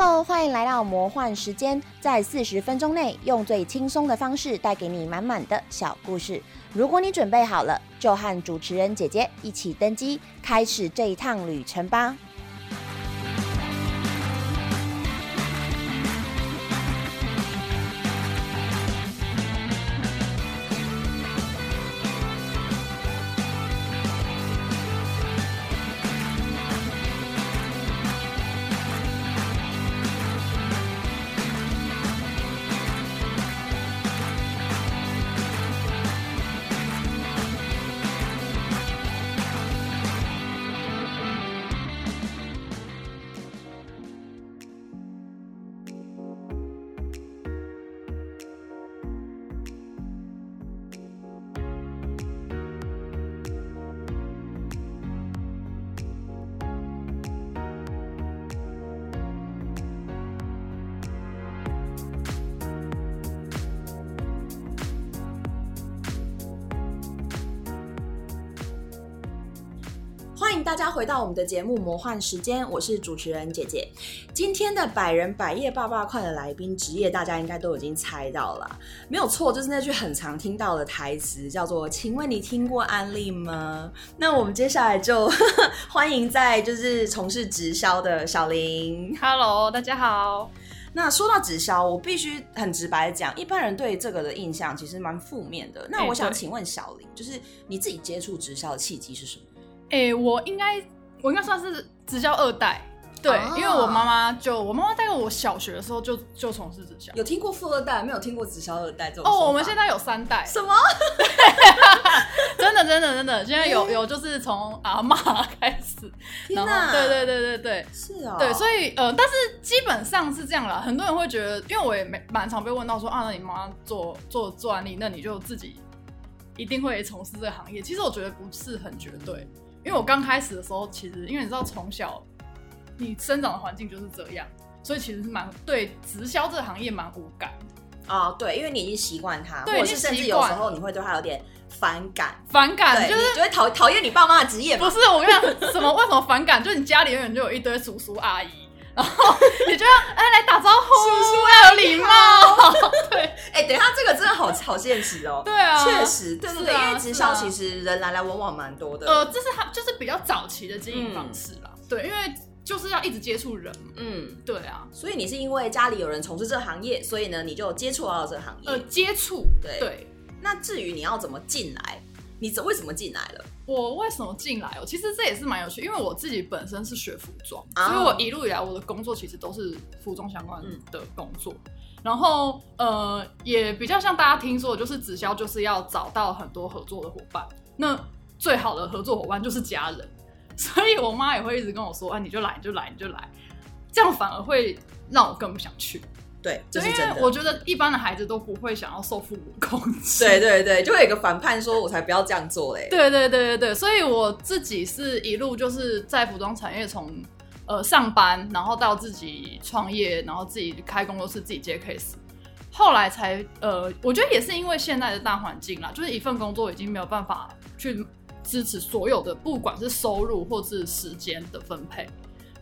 Hello，欢迎来到魔幻时间，在四十分钟内用最轻松的方式带给你满满的小故事。如果你准备好了，就和主持人姐姐一起登机，开始这一趟旅程吧。到我们的节目《魔幻时间》，我是主持人姐姐。今天的百人百业爸爸快的来宾职业，大家应该都已经猜到了，没有错，就是那句很常听到的台词，叫做“请问你听过安利吗？”那我们接下来就 欢迎在就是从事直销的小林。Hello，大家好。那说到直销，我必须很直白的讲，一般人对这个的印象其实蛮负面的。那我想请问小林，就是你自己接触直销的契机是什么？哎、我应该我应该算是直销二代，对，哦因为我妈妈就我妈妈大概我小学的时候就就从事直销。有听过富二代，没有听过直销二代这种说哦，我们现在有三代，什么？真的真的真的，现在有有就是从阿妈开始，然天哪后对对对对对。是哦，对，所以呃，但是基本上是这样啦。很多人会觉得，因为我也没蛮常被问到说啊，那你妈做做做案例，那你就自己一定会从事这个行业。其实我觉得不是很绝对，因为我刚开始的时候，其实因为你知道从小你生长的环境就是这样，所以其实是蛮对直销这个行业蛮无感，哦，对，因为你已经习惯它，对或者是甚至有时候你会对它有点反感，反感，就是你就会讨讨厌你爸妈的职业。不是我跟你讲什么为什么反感，就是你家里永远就有一堆叔叔阿姨。然后你就要哎来打招呼，叔叔要有礼貌，对哎、等一下，这个真的好好现实哦。对啊，确实，对对对，因为直销其实人来来往往蛮多的。呃，这是他就是比较早期的经营方式啦。嗯对，因为就是要一直接触人嘛。嗯，对啊，所以你是因为家里有人从事这个行业，所以呢，你就接触到了这个行业。呃，接触对对。那至于你要怎么进来，你怎为什么进来了？我为什么进来哦？其实这也是蛮有趣，因为我自己本身是学服装，啊所以我一路以来我的工作其实都是服装相关嗯的工作。然后呃，也比较像大家听说，就是直销就是要找到很多合作的伙伴。那最好的合作伙伴就是家人，所以我妈也会一直跟我说：“啊，你就来，你就来，你就来。”这样反而会让我更不想去，对，这就是因真的。为我觉得一般的孩子都不会想要受父母控制。对对对，就会有一个反叛，说我才不要这样做嘞。对对对对对，所以我自己是一路就是在服装产业从呃上班，然后到自己创业，然后自己开工作室，自己接 case，后来才呃，我觉得也是因为现在的大环境啦，就是一份工作已经没有办法去支持所有的，不管是收入或是时间的分配。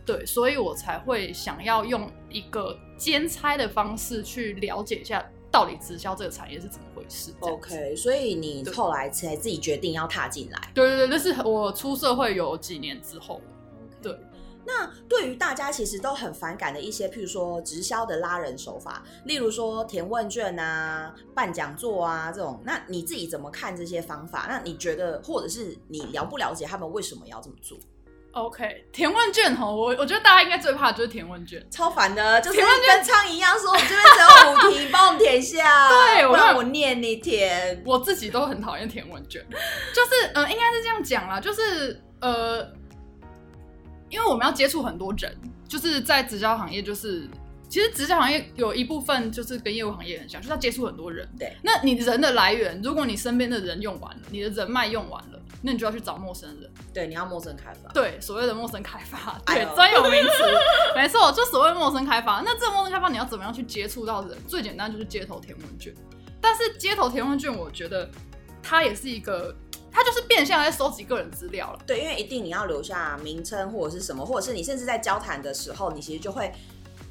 对，所以我才会想要用一个兼差的方式去了解一下，到底直销这个产业是怎么回事。OK，所以你对后来才自己决定要踏进来。对对对，那是我出社会有几年之后。对，那对于大家其实都很反感的一些，譬如说直销的拉人手法，例如说填问卷啊、办讲座啊这种，那你自己怎么看这些方法？那你觉得，或者是你了不了解他们为什么要这么做？OK，填问卷哦，我我觉得大家应该最怕的就是填问卷。超烦的，就是问跟苍蝇一样说，我们这边只有五题，帮我们填一下，对我让我念你填。我自己都很讨厌填问卷，就是呃，应该是这样讲啦，就是呃，因为我们要接触很多人，就是在直销行业，就是其实直销行业有一部分就是跟业务行业很像，就是要接触很多人。对，那你人的来源，如果你身边的人用完了，你的人脉用完了，那你就要去找陌生人。对，你要陌生开发。对，所谓的陌生开发，对专有名词，没错，就所谓陌生开发。那这个陌生开发你要怎么样去接触到人？最简单就是街头填问卷。但是街头填问卷，我觉得它也是一个，它就是变相在收集个人资料了。对，因为一定你要留下名称或者是什么，或者是你甚至在交谈的时候，你其实就会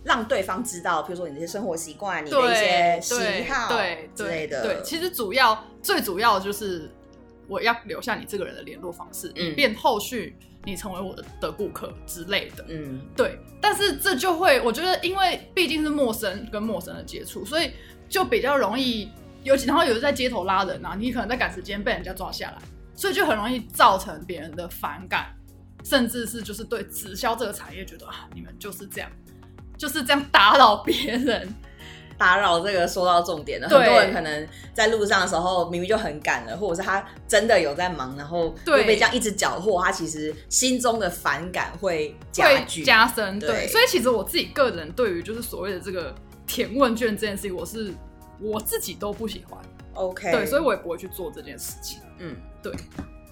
让对方知道，比如说你的一些生活习惯、你的一些喜好对之类的。对，其实主要最主要就是我要留下你这个人的联络方式，以便后续你成为我的的顾客之类的。嗯，对。但是这就会，我觉得，因为毕竟是陌生跟陌生的接触，所以就比较容易，尤其然后有人在街头拉人啊，你可能在赶时间被人家抓下来，所以就很容易造成别人的反感，甚至是就是对直销这个产业觉得啊，你们就是这样。就是这样打扰别人，打扰这个说到重点了。很多人可能在路上的时候明明就很赶了，或者是他真的有在忙，然后又被这样一直搅和，他其实心中的反感会加剧加深。对，所以其实我自己个人对于就是所谓的这个填问卷这件事情，我是我自己都不喜欢。OK，对，所以我也不会去做这件事情。嗯，对。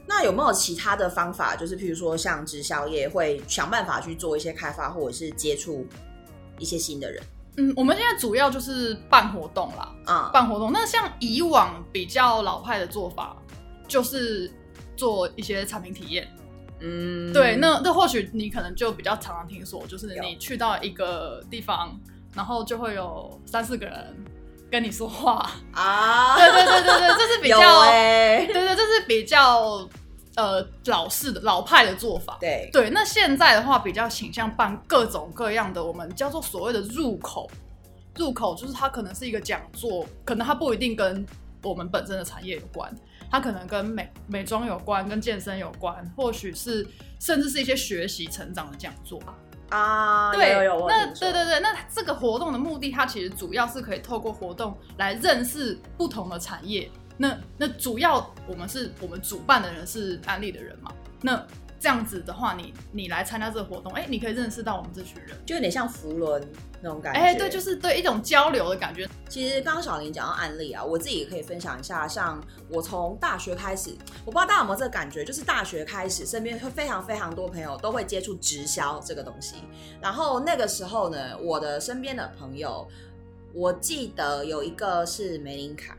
那有没有其他的方法？就是譬如说像直销业会想办法去做一些开发，或者是接触。一些新的人，嗯，我们现在主要就是办活动啦，啊，办活动。那像以往比较老派的做法，就是做一些产品体验，嗯，对。那那或许你可能就比较常常听说，就是你去到一个地方，然后就会有三四个人跟你说话啊，对对对对对，这是比较，对对，这是比较。呃，老式的老派的做法，对对。那现在的话，比较倾向办各种各样的，我们叫做所谓的入口。入口就是它可能是一个讲座，可能它不一定跟我们本身的产业有关，它可能跟美美妆有关，跟健身有关，或许是甚至是一些学习成长的讲座啊。对，有有那对对对，那这个活动的目的，它其实主要是可以透过活动来认识不同的产业。那那主要我们是我们主办的人是安利的人嘛？那这样子的话，你你来参加这个活动，哎，你可以认识到我们这群人，就有点像福伦那种感觉。哎，对，就是对一种交流的感觉。其实刚刚小林讲到案例啊，我自己也可以分享一下。像我从大学开始，我不知道大家有没有这个感觉，就是大学开始身边会非常非常多朋友都会接触直销这个东西。然后那个时候呢，我的身边的朋友，我记得有一个是梅林卡。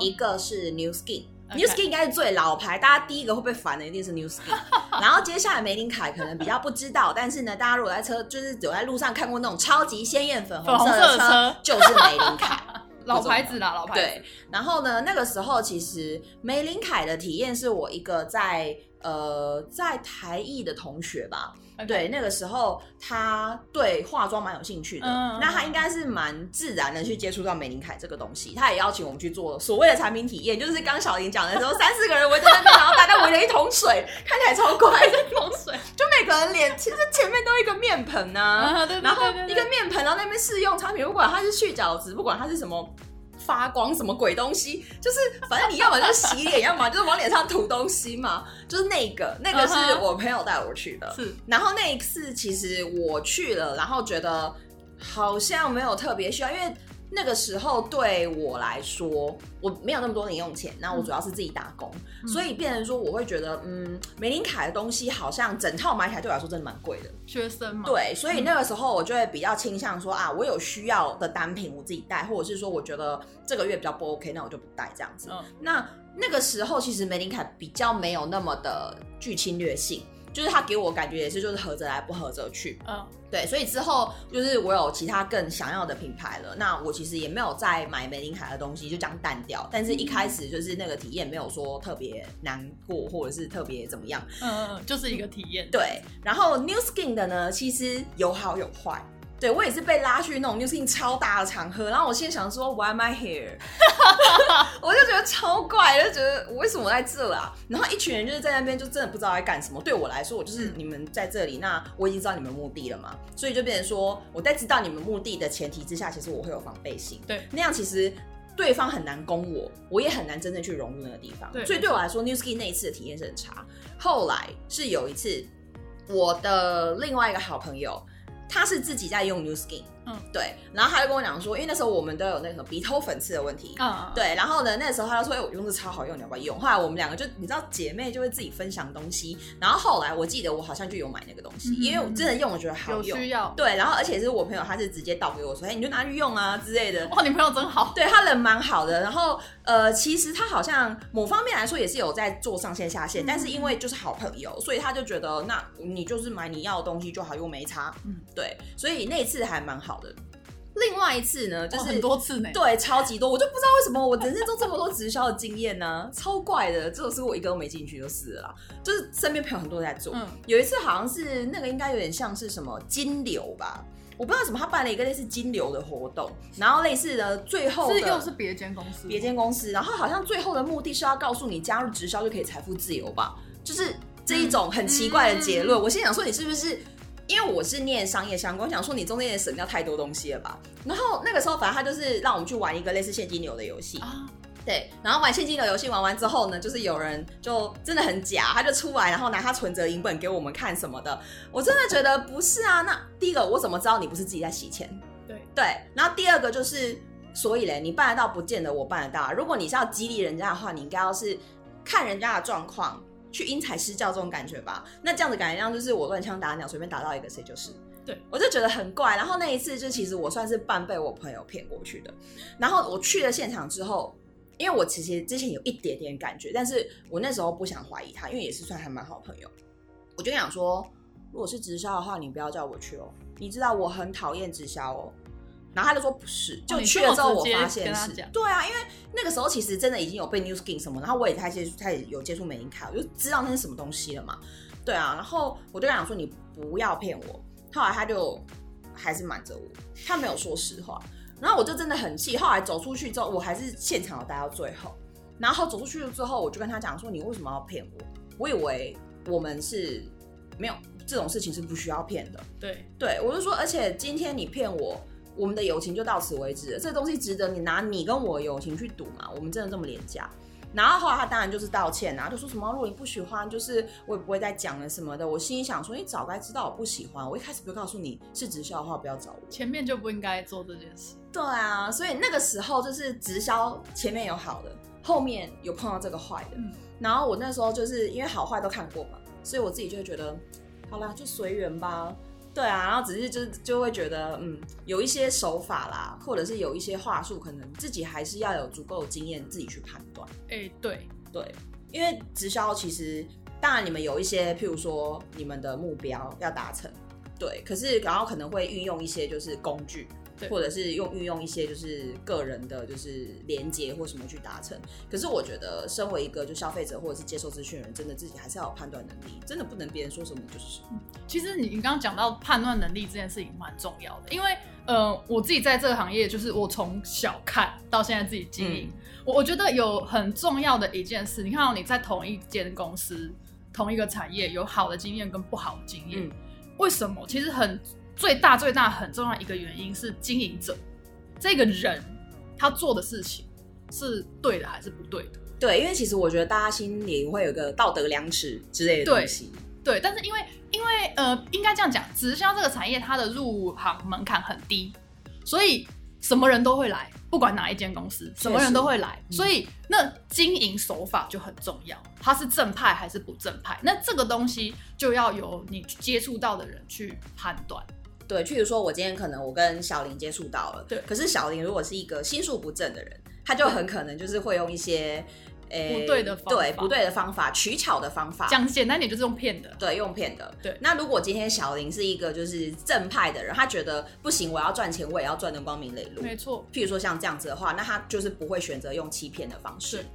一个是 New Skin，New Skin 应该是最老牌，大家第一个会被烦的一定是 New Skin。然后接下来玫琳凯可能比较不知道，但是呢，大家如果在车就是走在路上看过那种超级鲜艳粉红色的车，就是玫琳凯，老牌子啦，老牌子。对，然后呢，那个时候其实玫琳凯的体验是我一个在。呃，在台艺的同学吧，对，那个时候他对化妆蛮有兴趣的，那他应该是蛮自然的去接触到美林凯这个东西，他也邀请我们去做所谓的产品体验，就是刚小林讲的时候，三四个人围在那边，然后大家围了一桶水，看起来超怪，一桶水，就每个人脸其实前面都一个面盆呢，然后一个面盆，然后那边试用产品，不管它是去角质，不管它是什么。发光什么鬼东西？就是反正你要么就洗脸，要么就是往脸上涂东西嘛。就是那个，那个是我朋友带我去的。是，然后那一次其实我去了，然后觉得好像没有特别需要，因为。那个时候对我来说，我没有那么多零用钱，那我主要是自己打工，所以变成说我会觉得，嗯，玫琳凯的东西好像整套买起来对我来说真的蛮贵的。学生嘛，对，所以那个时候我就会比较倾向说啊，我有需要的单品我自己带，或者是说我觉得这个月比较不 OK，那我就不带这样子。那那个时候其实玫琳凯比较没有那么的具侵略性。就是他给我感觉也是，就是合着来不合着去。嗯，对，所以之后就是我有其他更想要的品牌了，那我其实也没有再买玫琳凯的东西，就这样淡掉。但是一开始就是那个体验没有说特别难过，或者是特别怎么样。嗯嗯，就是一个体验。对，然后 New Skin 的呢，其实有好有坏。对我也是被拉去那种 New Skin 超大的场合，然后我现在想说 Why am I here？我就觉得超怪，就觉得我为什么在这啊？然后一群人就是在那边，就真的不知道在干什么。对我来说，我就是你们在这里，那我已经知道你们目的了嘛，所以就变成说我在知道你们目的的前提之下，其实我会有防备心。对，那样其实对方很难攻我，我也很难真正去融入那个地方。所以对我来说，New Skin 那一次的体验是很差。后来是有一次，我的另外一个好朋友。他是自己在用 New Skin，嗯，对，然后他就跟我讲说，因为那时候我们都有那个鼻头粉刺的问题，嗯，对，然后呢，那时候他就说，哎，我用的超好用，你要不要用？后来我们两个就，你知道，姐妹就会自己分享东西，然后后来我记得我好像就有买那个东西，因为我真的用，我觉得好用，需要，对，然后而且是我朋友，他是直接倒给我说，哎，你就拿去用啊之类的，哇，你朋友真好，对他人蛮好的，然后呃，其实他好像某方面来说也是有在做上线下线，但是因为就是好朋友，所以他就觉得，那你就是买你要的东西就好，又没差，嗯。对，所以那一次还蛮好的。另外一次呢，就是很多次呢，对，超级多，我就不知道为什么我人生中这么多直销的经验呢，超怪的，这种是我一个都没进去就是了啦，就是身边朋友很多人在做。嗯有一次好像是那个应该有点像是什么金流吧，我不知道什么，他办了一个类似金流的活动，然后类似的最后的是又是别间公司，别间公司，然后好像最后的目的是要告诉你加入直销就可以财富自由吧，就是这一种很奇怪的结论。我心想说你是不是？因为我是念商业相关，我想说你中间也省掉太多东西了吧。然后那个时候，反正他就是让我们去玩一个类似现金流的游戏，啊，对，然后玩现金流游戏玩完之后呢，就是有人就真的很假，他就出来，然后拿他存折银本给我们看什么的。我真的觉得不是啊。那第一个，我怎么知道你不是自己在洗钱？对对。然后第二个就是，所以嘞，你办得到，不见得我办得到。如果你是要激励人家的话，你应该要是看人家的状况，去因材施教这种感觉吧。那这样子感觉让就是我乱枪打鸟，随便打到一个谁就是。对，我就觉得很怪。然后那一次，就其实我算是半被我朋友骗过去的。然后我去了现场之后，因为我其实之前有一点点感觉，但是我那时候不想怀疑他，因为也是算还蛮好朋友。我就想说，如果是直销的话，你不要叫我去哦。你知道我很讨厌直销哦。然后他就说不是，就你去了之后我发现是跟他讲，对啊，因为那个时候其实真的已经有被 New Skin 什么，然后我也开始接触，开始有接触美英卡，我就知道那是什么东西了嘛。对啊，然后我就跟他讲说你不要骗我。后来他就还是瞒着我，他没有说实话。然后我就真的很气。后来走出去之后，我还是现场有待到最后。然后走出去了之后，我就跟他讲说：“你为什么要骗我？我以为我们是没有这种事情是不需要骗的。对，对我就说，而且今天你骗我，我们的友情就到此为止了。这东西值得你拿你跟我的友情去赌吗？我们真的这么廉价？”然后后来他当然就是道歉啊，就说什么如果你不喜欢，就是我也不会再讲了什么的。我心里想说，你早该知道我不喜欢，我一开始不就告诉你是直销的话，不要找我。前面就不应该做这件事。对啊，所以那个时候就是直销前面有好的，后面有碰到这个坏的。嗯然后我那时候就是因为好坏都看过嘛，所以我自己就会觉得，好啦，就随缘吧。对啊，然后只是就就会觉得，嗯，有一些手法啦，或者是有一些话术，可能自己还是要有足够的经验，自己去判断。哎、对，对，因为直销其实，当然你们有一些，譬如说你们的目标要达成，对，可是然后可能会运用一些就是工具，对或者是用运用一些就是个人的就是连接或什么去达成。可是我觉得，身为一个就消费者或者是接受资讯人，真的自己还是要有判断能力，真的不能别人说什么就是什么。其实你你刚刚讲到判断能力这件事情蛮重要的，因为呃，我自己在这个行业，就是我从小看到现在自己经营，我我觉得有很重要的一件事，你看到你在同一间公司、同一个产业有好的经验跟不好的经验，嗯为什么？其实很最大最大很重要的一个原因是经营者这个人他做的事情是对的还是不对的。对，因为其实我觉得大家心里会有个道德良知之类的东西。对，但是因为因为呃，应该这样讲，直销这个产业它的入行门槛很低，所以什么人都会来，不管哪一间公司，什么人都会来，嗯所以那经营手法就很重要，它是正派还是不正派？那这个东西就要由你接触到的人去判断。对，譬如说我今天可能我跟小林接触到了，对可是小林如果是一个心术不正的人，他就很可能就是会用一些诶不对的方法对不对的方法，取巧的方法。讲简单点，就是用骗的。对，用骗的。对那如果今天小林是一个就是正派的人，他觉得不行，我要赚钱，我也要赚的光明磊落。没错，譬如说像这样子的话，那他就是不会选择用欺骗的方式是。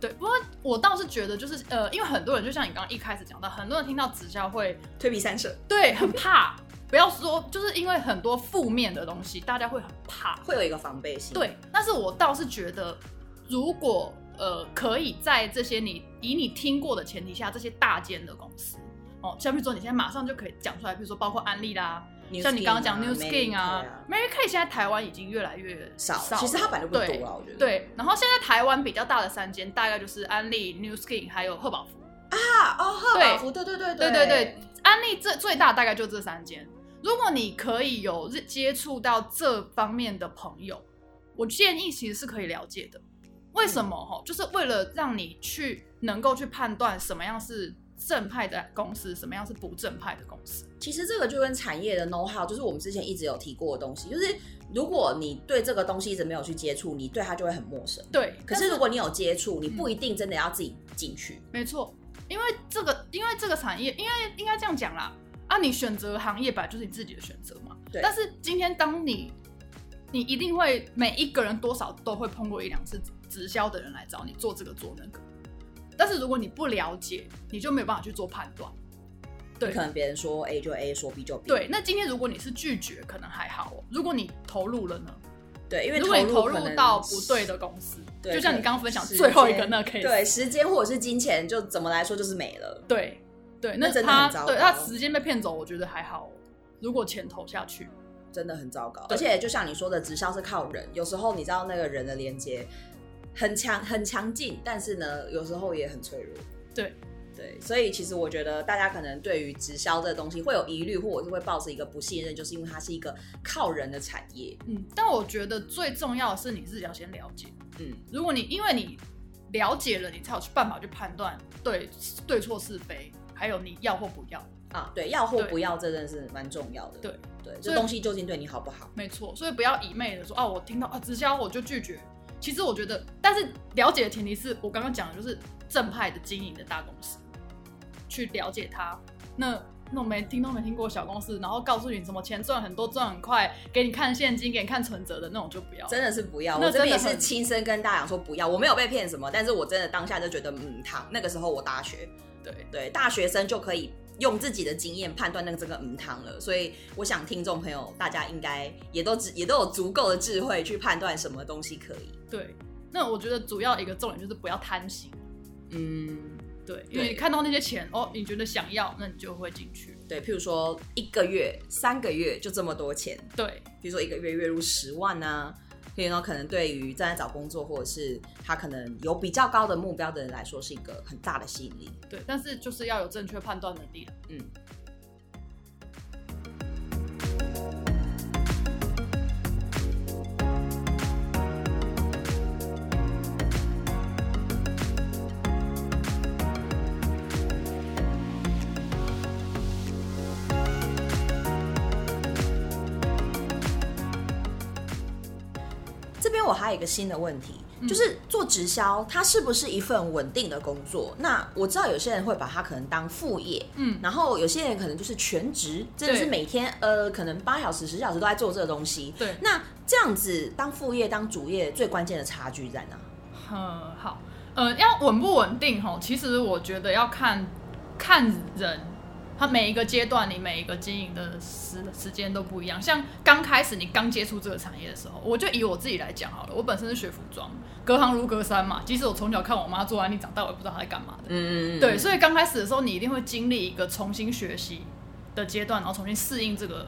对。不过我倒是觉得，就是呃，因为很多人就像你刚刚一开始讲到，很多人听到直销会退避三舍，对很怕，不要说，就是因为很多负面的东西，大家会很怕。会有一个防备心。，对，但是我倒是觉得，如果呃可以在这些你以你听过的前提下，这些大间的公司哦，像比如说你现在马上就可以讲出来，比如说包括安利啦，New 像你刚刚讲啊 New Skin 啊 Mary Kay 现在台湾已经越来越少，少，其实他本来就不多了，我觉得。对，然后现在台湾比较大的三间，大概就是安利、New Skin 还有贺宝福。啊，哦，贺对宝福，对对对对对对，安利最最大大概就这三间。如果你可以有接触到这方面的朋友，我建议其实是可以了解的。为什么？哈，就是为了让你去能够去判断什么样是正派的公司，什么样是不正派的公司。其实这个就跟产业的 know how，就是我们之前一直有提过的东西，就是如果你对这个东西一直没有去接触，你对它就会很陌生。对，可是如果你有接触，你不一定真的要自己进去。没错，因为这个，因为这个产业，因为应该这样讲啦，啊，你选择行业本来就是你自己的选择嘛。对但是今天当你你一定会每一个人多少都会碰过一两次直销的人来找你做这个做那个，但是如果你不了解，你就没有办法去做判断。对可能别人说 A 就 A，说 B 就 B。对，那今天如果你是拒绝，可能还好哦。如果你投入了呢？对，因为如果你投入到不对的公司，对就像你刚刚分享时最后一个那个 case，对时间或者是金钱，就怎么来说就是没了。对对，那那真的他很糟糕对他时间被骗走，我觉得还好哦。如果钱投下去，真的很糟糕。而且就像你说的，直销是靠人，有时候你知道那个人的连接很强很强劲，但是呢，有时候也很脆弱。对对，所以其实我觉得大家可能对于直销这个东西会有疑虑，或者是会抱着一个不信任，就是因为它是一个靠人的产业。嗯，但我觉得最重要的是你自己要先了解。嗯，如果你因为你了解了，你才有去办法去判断对对错是非，还有你要或不要。啊，对，要或不要，这真的是蛮重要的。对对，这东西究竟对你好不好？没错，所以不要一昧的说哦，我听到啊直销我就拒绝。其实我觉得，但是了解的前提是我刚刚讲的就是正派的经营的大公司，去了解它。那那种没听都没听过小公司，然后告诉你什么钱赚很多赚很快，给你看现金，给你看存折的那种就不要。真的是不要，那我这边也是亲身跟大家讲说不要，我没有被骗什么，但是我真的当下就觉得嗯，糖。那个时候我大学，对对，大学生就可以用自己的经验判断那个这个嗯汤了，所以我想听众朋友大家应该也都只也都有足够的智慧去判断什么东西可以。对，那我觉得主要一个重点就是不要贪心。嗯，对，因为你看到那些钱哦，你觉得想要，那你就会进去。对，譬如说一个月、三个月就这么多钱，对比如说一个月月入十万啊。所以呢，可能对于正在找工作或者是他可能有比较高的目标的人来说，是一个很大的吸引力。对，但是就是要有正确判断能力嗯，我还有一个新的问题，嗯就是做直销，它是不是一份稳定的工作？那我知道有些人会把它可能当副业，嗯，然后有些人可能就是全职，真的是每天呃可能八小时、十小时都在做这个东西。对，那这样子当副业、当主业，最关键的差距在哪？嗯，好，呃，要稳不稳定吼，其实我觉得要看看人，他每一个阶段你每一个经营的时时间都不一样。像刚开始你刚接触这个产业的时候，我就以我自己来讲好了，我本身是学服装，隔行如隔山嘛。即使我从小看我妈做安利长大，我也不知道她在干嘛的。嗯嗯，对，所以刚开始的时候，你一定会经历一个重新学习的阶段，然后重新适应这个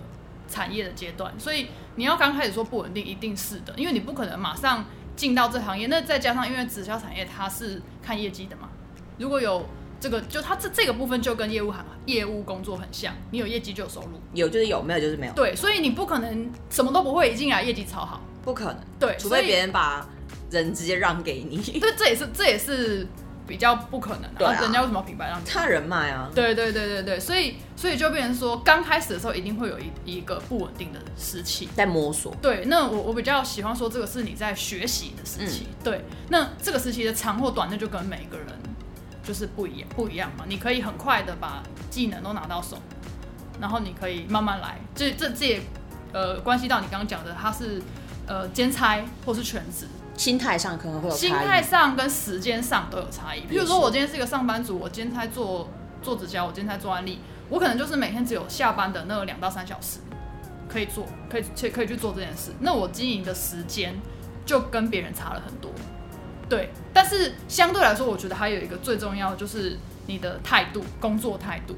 产业的阶段。所以你要刚开始说不稳定，一定是的，因为你不可能马上进到这行业。那再加上因为直销产业它是看业绩的嘛，如果有这个，就它这这个部分就跟业务行业务工作很像，你有业绩就有收入。有就是有，没有就是没有，对，所以你不可能什么都不会，一进来业绩超好。不可能，对，除非别人把人直接让给你，对这也是这也是比较不可能的、对啊人家为什么品牌让你？他人脉啊，对对对对对，所以所以就变成说，刚开始的时候一定会有一一个不稳定的时期。在摸索，对，那我我比较喜欢说这个是你在学习的时期。对，那这个时期的长或短，那就跟每个人就是不一样不一样嘛。你可以很快的把技能都拿到手，然后你可以慢慢来。这这这也呃关系到你刚刚讲的，他是呃兼差或是全职。心态上可能会有心差异。态上跟时间上都有差异。比如说，我今天是一个上班族，我兼差做做指甲，我兼差做案例，我可能就是每天只有下班的那两到三小时可以做，可以去可以去做这件事。那我经营的时间就跟别人差了很多。对，但是相对来说，我觉得还有一个最重要就是你的态度，工作态度。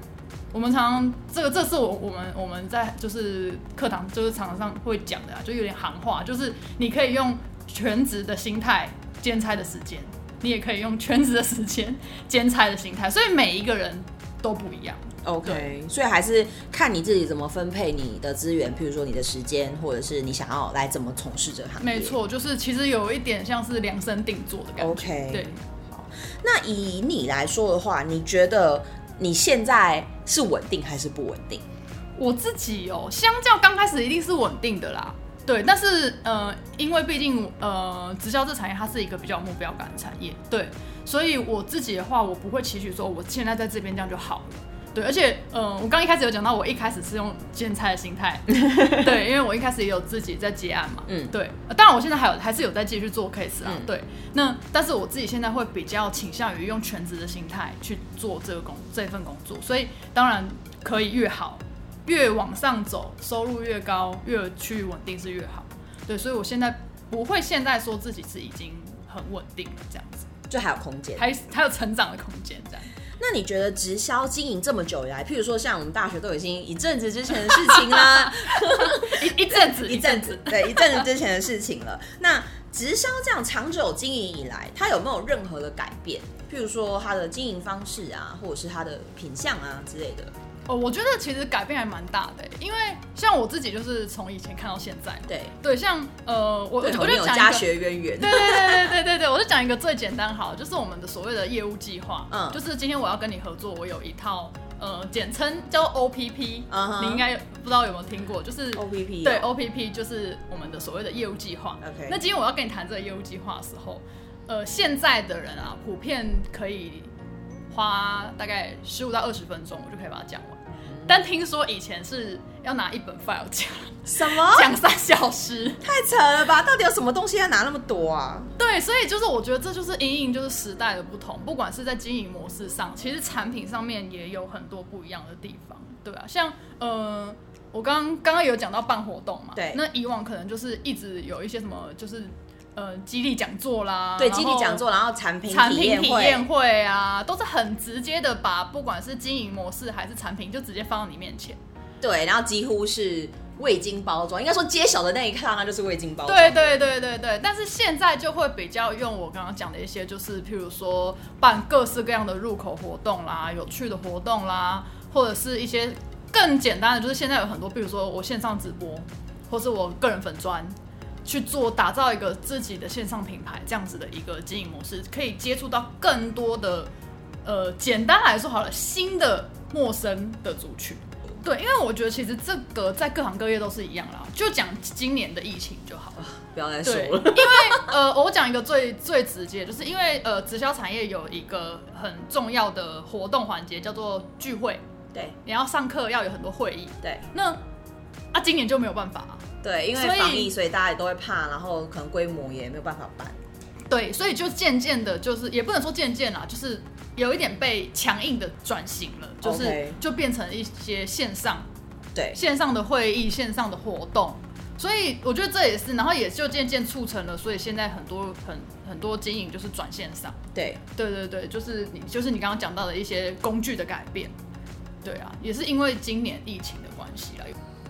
我们常常这个，这是我我们我们在就是课堂就是常常会讲的啊，就有点行话，就是你可以用全职的心态兼差的时间，你也可以用全职的时间 兼差的心态，所以每一个人都不一样。OK，所以还是看你自己怎么分配你的资源，譬如说你的时间，或者是你想要来怎么从事这行业。没。错，就是其实有一点像是量身定做的感觉。OK 对，那以你来说的话，你觉得你现在是稳定还是不稳定？我自己哦，相较刚开始一定是稳定的啦。对，但是呃，因为毕竟呃，直销这产业它是一个比较有目标感的产业，对，所以我自己的话，我不会期许说我现在在这边这样就好了。对，而且，嗯，我刚一开始有讲到，我一开始是用兼差的心态，对，因为我一开始也有自己在接案嘛，嗯，对，当然我现在还有还是有在继续做 case 啊，对，那但是我自己现在会比较倾向于用全职的心态去做这个工这份工作，所以当然可以越好，越往上走，收入越高，越去稳定是越好，对，所以我现在不会现在说自己是已经很稳定了这样子，就还有空间，还还有成长的空间这样。那你觉得直销经营这么久以来，譬如说像我们大学都已经一阵子之前的事情啦，一一阵子 一阵子，对，一阵子之前的事情了。那直销这样长久经营以来，它有没有任何的改变？譬如说它的经营方式啊，或者是它的品相啊之类的。哦，我觉得其实改变还蛮大的，因为像我自己就是从以前看到现在，对对，像呃，我我就讲家学渊源，对对对对对对对，我就讲一个最简单好，就是我们的所谓的业务计划，嗯，就是今天我要跟你合作，我有一套呃，简称叫 OPP，你应该不知道有没有听过，就是 OPP，对 OPP 就是我们的所谓的业务计划。OK，那今天我要跟你谈这个业务计划的时候，呃，现在的人啊，普遍可以花大概十五到二十分钟，我就可以把它讲完。但听说以前是要拿一本 file 讲，什么讲三小时，太扯了吧？到底有什么东西要拿那么多啊？对，所以就是我觉得这就是隐隐就是时代的不同，不管是在经营模式上，其实产品上面也有很多不一样的地方，对啊，像呃，我刚刚刚刚有讲到办活动嘛，对，那以往可能就是一直有一些什么就是。呃，激励讲座啦，对，激励讲座，然后产品产品体验会啊，都是很直接的，把不管是经营模式还是产品，就直接放到你面前。对，然后几乎是未经包装，应该说揭晓的那一刻那就是未经包装。对对对对对，但是现在就会比较用我刚刚讲的一些，就是譬如说办各式各样的入口活动啦，有趣的活动啦，或者是一些更简单的，就是现在有很多，比如说我线上直播，或是我个人粉砖。去做打造一个自己的线上品牌，这样子的一个经营模式，可以接触到更多的，呃，简单来说好了，新的陌生的族群。对，因为我觉得其实这个在各行各业都是一样啦，就讲今年的疫情就好了，不要再说了。因为呃，我讲一个最 最直接，就是因为呃，直销产业有一个很重要的活动环节叫做聚会，对，你要上课要有很多会议，对，那啊，今年就没有办法。对，因为防疫，所以大家也都会怕，然后可能规模也没有办法办。对，所以就渐渐的，就是也不能说渐渐啦，就是有一点被强硬的转型了，就是就变成一些线上，对，线上的会议、线上的活动。所以我觉得这也是，然后也就渐渐促成了，所以现在很多很很多经营就是转线上。对，对对对，就是你就是你刚刚讲到的一些工具的改变。对啊，也是因为今年疫情的关系了。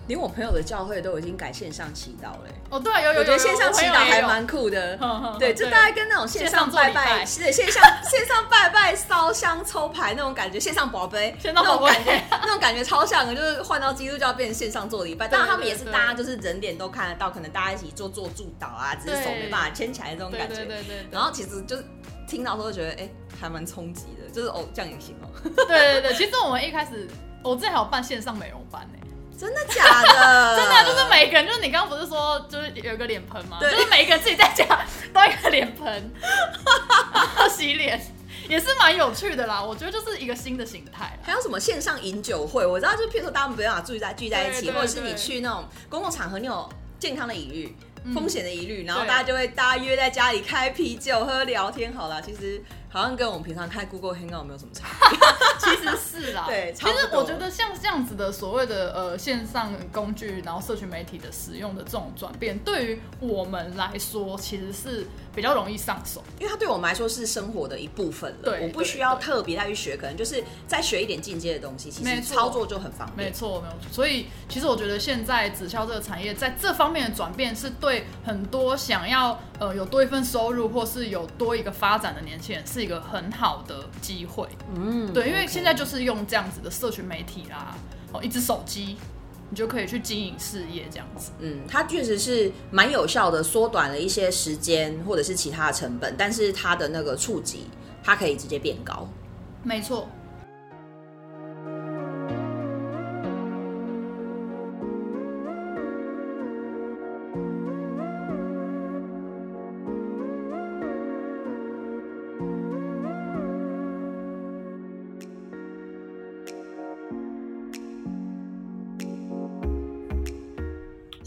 连我朋友的教会都已经改线上祈祷了。哦，对，有有，我觉得线上祈祷还蛮酷的。对，就大概跟那种线上拜拜，是线上 线上拜拜烧香抽牌那种感觉，线上宝贝那种感觉，那种感觉超像的，就是换到基督教变成线上做礼拜。当然他们也是大家就是人脸都看得到，可能大家一起做做祝祷啊，只是手没办法牵起来这种感觉。对对对。然后其实就是听到时候觉得，哎，还蛮冲击的，就是哦，这样也行哦。对对对，其实我们一开始，我之前有办线上美容班呢。真的假的？真的就是每个人，就是你刚刚不是说就是有个脸盆吗？就是每一个人自己在家都一个脸盆，洗脸也是蛮有趣的啦。我觉得就是一个新的形态。还有什么线上饮酒会？我知道，就譬如说大家没办法聚在聚在一起，或者是你去那种公共场合，你有健康的疑虑、风险的疑虑，然后大家就会大家约在家里开啤酒喝聊天。好了，其实。好像跟我们平常开 Google Hangout 没有什么差，其实是啦。对，其实我觉得像这样子的所谓的呃线上工具，然后社群媒体的使用的这种转变，对于我们来说其实是比较容易上手，因为它对我们来说是生活的一部分了。对，我不需要特别再去学，可能就是再学一点进阶的东西，其实操作就很方便。没错，没有错。所以其实我觉得现在直销这个产业在这方面的转变，是对很多想要呃有多一份收入，或是有多一个发展的年轻人是。是一个很好的机会，嗯，对，因为现在就是用这样子的社群媒体啦，哦，一只手机，你就可以去经营事业这样子，嗯，它确实是蛮有效的，缩短了一些时间或者是其他的成本，但是它的那个触及，它可以直接变高，没错。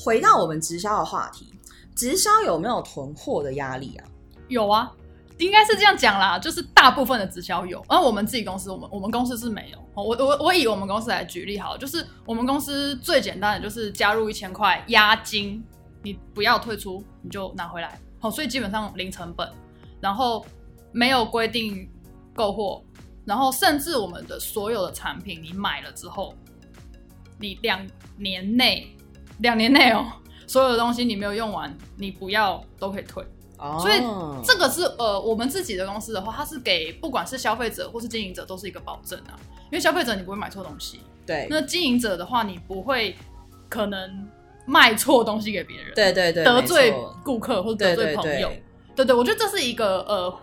回到我们直销的话题，直销有没有囤货的压力啊？有啊，应该是这样讲啦，就是大部分的直销有，而我们自己公司，我们我们公司是没有。我我我以我们公司来举例好了，就是我们公司最简单的就是加入一千块押金，你不要退出，你就拿回来。好，所以基本上零成本，然后没有规定购货，然后甚至我们的所有的产品你买了之后，你两年内两年内哦，所有的东西你没有用完，你不要都可以退。哦所以这个是呃，我们自己的公司的话，它是给不管是消费者或是经营者都是一个保证啊。因为消费者你不会买错东西，对那经营者的话你不会可能卖错东西给别人，对对对，得罪顾客或者得罪朋友。对，对对，我觉得这是一个呃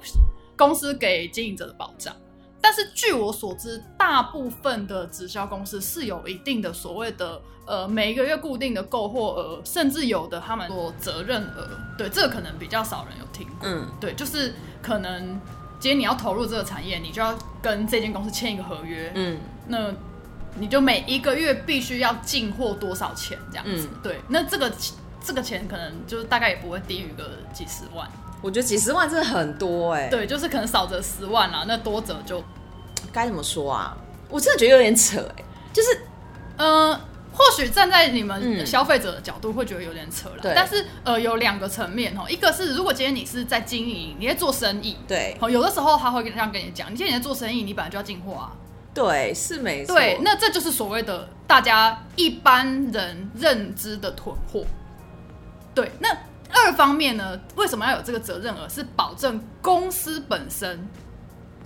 公司给经营者的保障。但是据我所知，大部分的直销公司是有一定的所谓的呃每一个月固定的购货额，甚至有的他们做责任额。对，这个可能比较少人有听过。嗯，对，就是可能今天你要投入这个产业，你就要跟这间公司签一个合约。嗯，那你就每一个月必须要进货多少钱这样子。嗯对，那这个这个钱可能就是大概也不会低于个几十万。我觉得几十万真的很多哎、对，就是可能少则十万啦，那多则就，该怎么说啊？我真的觉得有点扯哎、就是呃，或许站在你们嗯。消费者的角度会觉得有点扯了，对。但是呃，有两个层面哦，一个是如果今天你是在经营，你在做生意，对。哦，有的时候他会这样跟你讲，你今天你在做生意，你本来就要进货啊，对是没错，对，那这就是所谓的大家一般人认知的囤货。对，那二方面呢，为什么要有这个责任额？是保证公司本身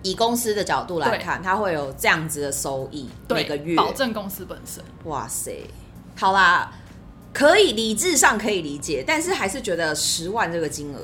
以公司的角度来看，它会有这样子的收益，每个月保证公司本身。哇塞，好啦，可以理智上可以理解，但是还是觉得十万这个金额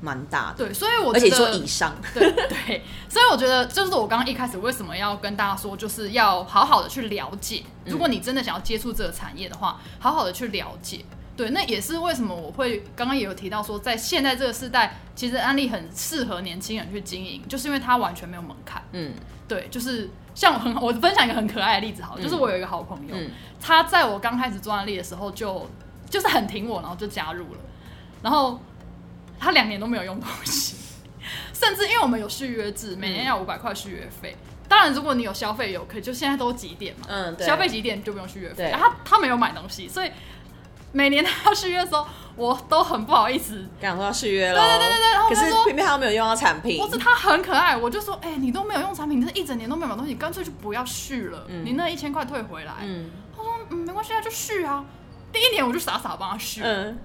蛮大的，对，所以我而且说以上，对对，所以我觉得就是我刚刚一开始为什么要跟大家说，就是要好好的去了解。如果你真的想要接触这个产业的话，好好的去了解。对，那也是为什么我会刚刚也有提到说，在现在这个时代，其实安利很适合年轻人去经营，就是因为它完全没有门槛。嗯对，就是像我很我分享一个很可爱的例子好了，就是我有一个好朋友，嗯他在我刚开始做安利的时候就就是很挺我，然后就加入了，然后他两年都没有用东西，甚至因为我们有续约制，每年要五百块续约费。当然，如果你有消费有可以，就现在都几点嘛，嗯，对，消费几点就不用续约费。然后他他没有买东西，所以每年他要续约的时候，我都很不好意思。刚说要续约了，对对对对对，然后可是偏偏他都没有用到产品，不是他很可爱，我就说，哎、你都没有用产品，你这一整年都没有买东西，你干脆就不要续了，嗯你那一千块退回来。嗯他说，嗯，没关系啊，就续啊。第一年我就傻傻帮他续，嗯，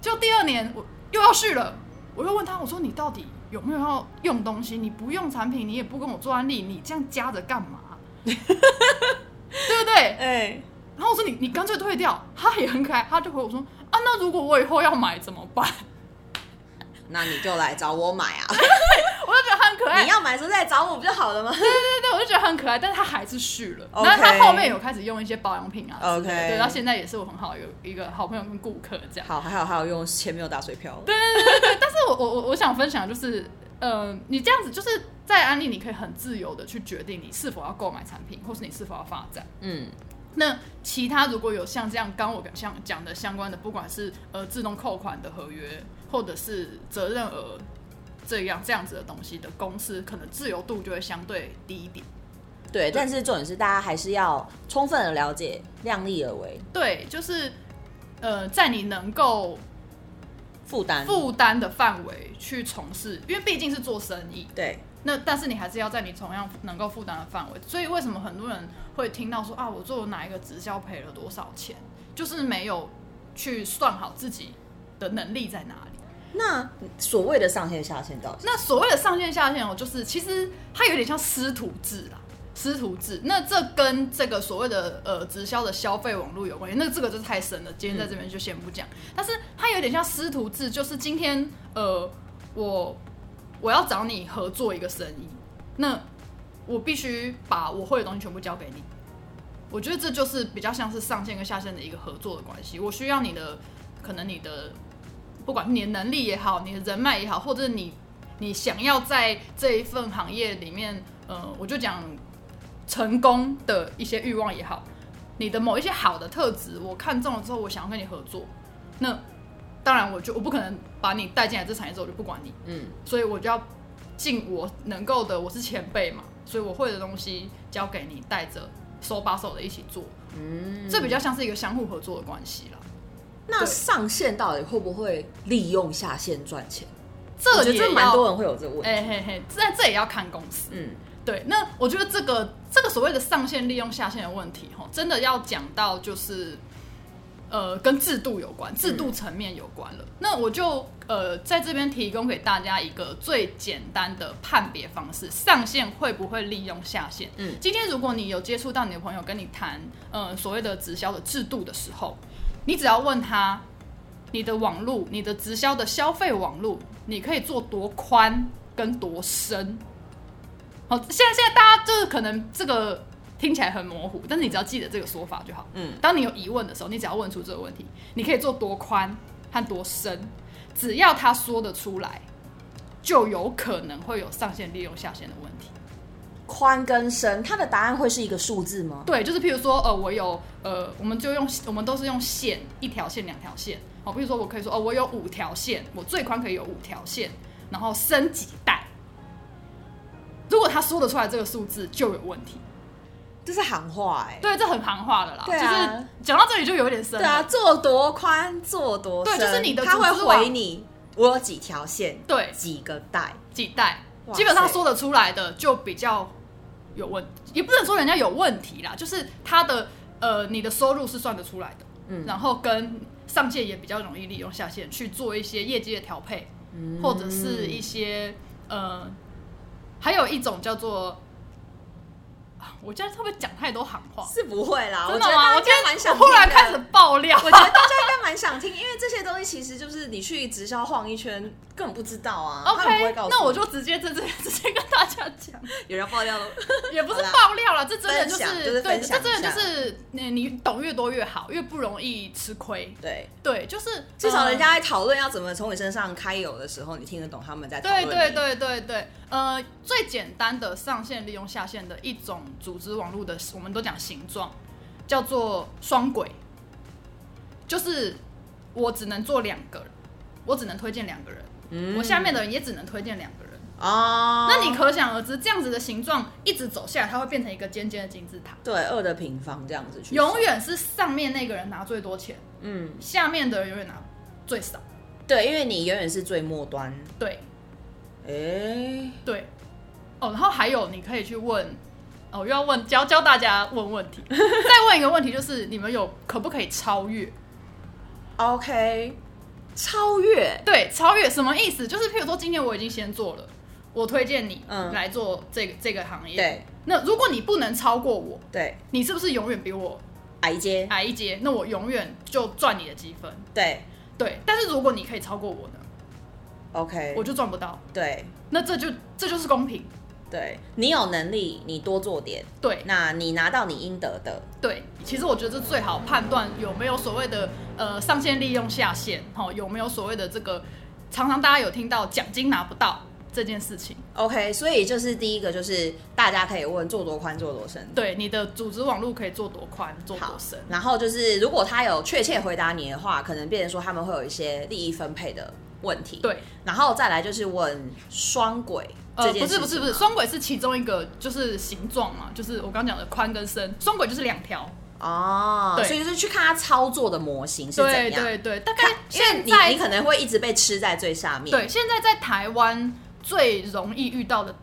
就第二年我又要续了，我又问他，我说你到底有没有要用东西？你不用产品，你也不跟我做安利，你这样加着干嘛？对不对？哎，然后我说你你干脆退掉，他也很可爱，他就回我说啊，那如果我以后要买怎么办？那你就来找我买啊，我就觉得他很可爱，你要买的时候再来找我不就好了吗？对对对，我就觉得很可爱，但是他还是续了。后他后面有开始用一些保养品啊 OK 对，到现在也是我很好的一个一个好朋友跟顾客这样。好，还好还有用钱没有打水漂，对对对，但是我我我我想分享的就是，呃，你这样子就是在安利，你可以很自由的去决定你是否要购买产品，或是你是否要发展。嗯那其他如果有像这样刚我像讲的相关的，不管是呃自动扣款的合约，或者是责任额这样这样子的东西的公司，可能自由度就会相对低一点。对，但是重点是大家还是要充分的了解，量力而为，对，就是呃，在你能够负担，负担的范围去从事，因为毕竟是做生意，对，那但是你还是要在你同样能够负担的范围。所以为什么很多人会听到说啊，我做哪一个直销赔了多少钱，就是没有去算好自己的能力在哪里。那所谓的上线下线到底？那所谓的上线下线哦，就是其实它有点像师徒制啦，师徒制。那这跟这个所谓的呃直销的消费网络有关系，那这个就太深了，今天在这边就先不讲。但是它有点像师徒制，就是今天呃我我要找你合作一个生意，那我必须把我会的东西全部交给你。我觉得这就是比较像是上线跟下线的一个合作的关系。我需要你的，可能你的不管是你的能力也好，你的人脉也好，或者你你想要在这一份行业里面，呃，我就讲成功的一些欲望也好，你的某一些好的特质，我看中了之后，我想要跟你合作，那当然我就我不可能把你带进来这产业之后我就不管你，嗯，所以我就要尽我能够的，我是前辈嘛，所以我会的东西交给你，带着手把手的一起做，嗯，这比较像是一个相互合作的关系啦。那上线到底会不会利用下线赚钱？我觉得这也要这蛮多人会有这个问题。哎嘿嘿，这这也要看公司。嗯，对，那我觉得这个这个所谓的上线利用下线的问题，哈，真的要讲到就是，呃，跟制度有关，制度层面有关了。那我就呃在这边提供给大家一个最简单的判别方式：上线会不会利用下线？嗯今天如果你有接触到你的朋友跟你谈呃所谓的直销的制度的时候，你只要问他。你的网路，你的直销的消费网路，你可以做多宽跟多深？好，现在现在大家就是可能这个听起来很模糊，但是你只要记得这个说法就好。嗯，当你有疑问的时候，你只要问出这个问题，你可以做多宽和多深，只要他说得出来，就有可能会有上限利用下限的问题。宽跟深，它的答案会是一个数字吗？对，就是譬如说，呃，我有呃，我们就用我们都是用线，一条线、两条线。哦，比如说我可以说，哦，我有五条线，我最宽可以有五条线，然后深几代。如果他说得出来这个数字，就有问题。这是行话哎、对，这很行话的啦。对啊就是讲到这里就有点深了。对啊，做多宽，做多深，对就是你的他会回你，我有几条线，对几个带，几代，哇基本上塞说得出来的就比较有问，也不能说人家有问题啦，就是他的呃，你的收入是算得出来的，嗯然后跟上线也比较容易利用下线去做一些业绩的调配，嗯或者是一些呃，还有一种叫做。啊我今天会不会讲太多行话？是不会啦，真的吗？我觉得我今天蛮想我忽然开始爆料，我觉得大家应该 蛮想听，因为这些东西其实就是你去直销晃一圈根本不知道啊 OK，那我就直接在这边 直接跟大家讲，有人爆料了，也不是爆料了，这真的就是就是对，这真的就是你你懂越多越好，越不容易吃亏。对，对，就是至少呃人家在讨论要怎么从你身上开油的时候，你听得懂他们在讨论你。对对对对对，呃，最简单的上线利用下线的一种组织网络的，我们都讲形状，叫做双轨，就是我只能做两个人，我只能推荐两个人，嗯。我下面的人也只能推荐两个人。哦，那你可想而知，这样子的形状一直走下来，它会变成一个尖尖的金字塔，对二的平方这样子去永远是上面那个人拿最多钱，嗯。下面的人永远拿最少。对，因为你永远是最末端。对哎，对，哦，然后还有你可以去问，哦，又要问教教大家问问题，再问一个问题，就是你们有可不可以超越？OK，超越对，超越什么意思？就是譬如说今天我已经先做了，我推荐你嗯来做这个这个行业。对那如果你不能超过我，对你是不是永远比我矮一阶矮一阶？那我永远就赚你的积分。对对，但是如果你可以超过我呢，OK，我就赚不到。对那这就这就是公平。对，你有能力，你多做点，对那你拿到你应得的。对，其实我觉得这最好判断有没有所谓的呃上线利用下线，哈、有没有所谓的这个常常大家有听到奖金拿不到这件事情。OK，所以就是第一个就是大家可以问做多宽做多深。对，你的组织网络可以做多宽，做多深。，然后就是如果他有确切回答你的话，可能变成说他们会有一些利益分配的问题。，对，然后再来就是问双轨这呃，不是不是不是，双轨是其中一个，就是形状嘛，就是我刚刚讲的宽跟深，双轨就是两条。哦，对所以就是去看它操作的模型是怎对样。对对，大概现在你可能会一直被吃在最下面。对，现在在台湾最容易遇到的，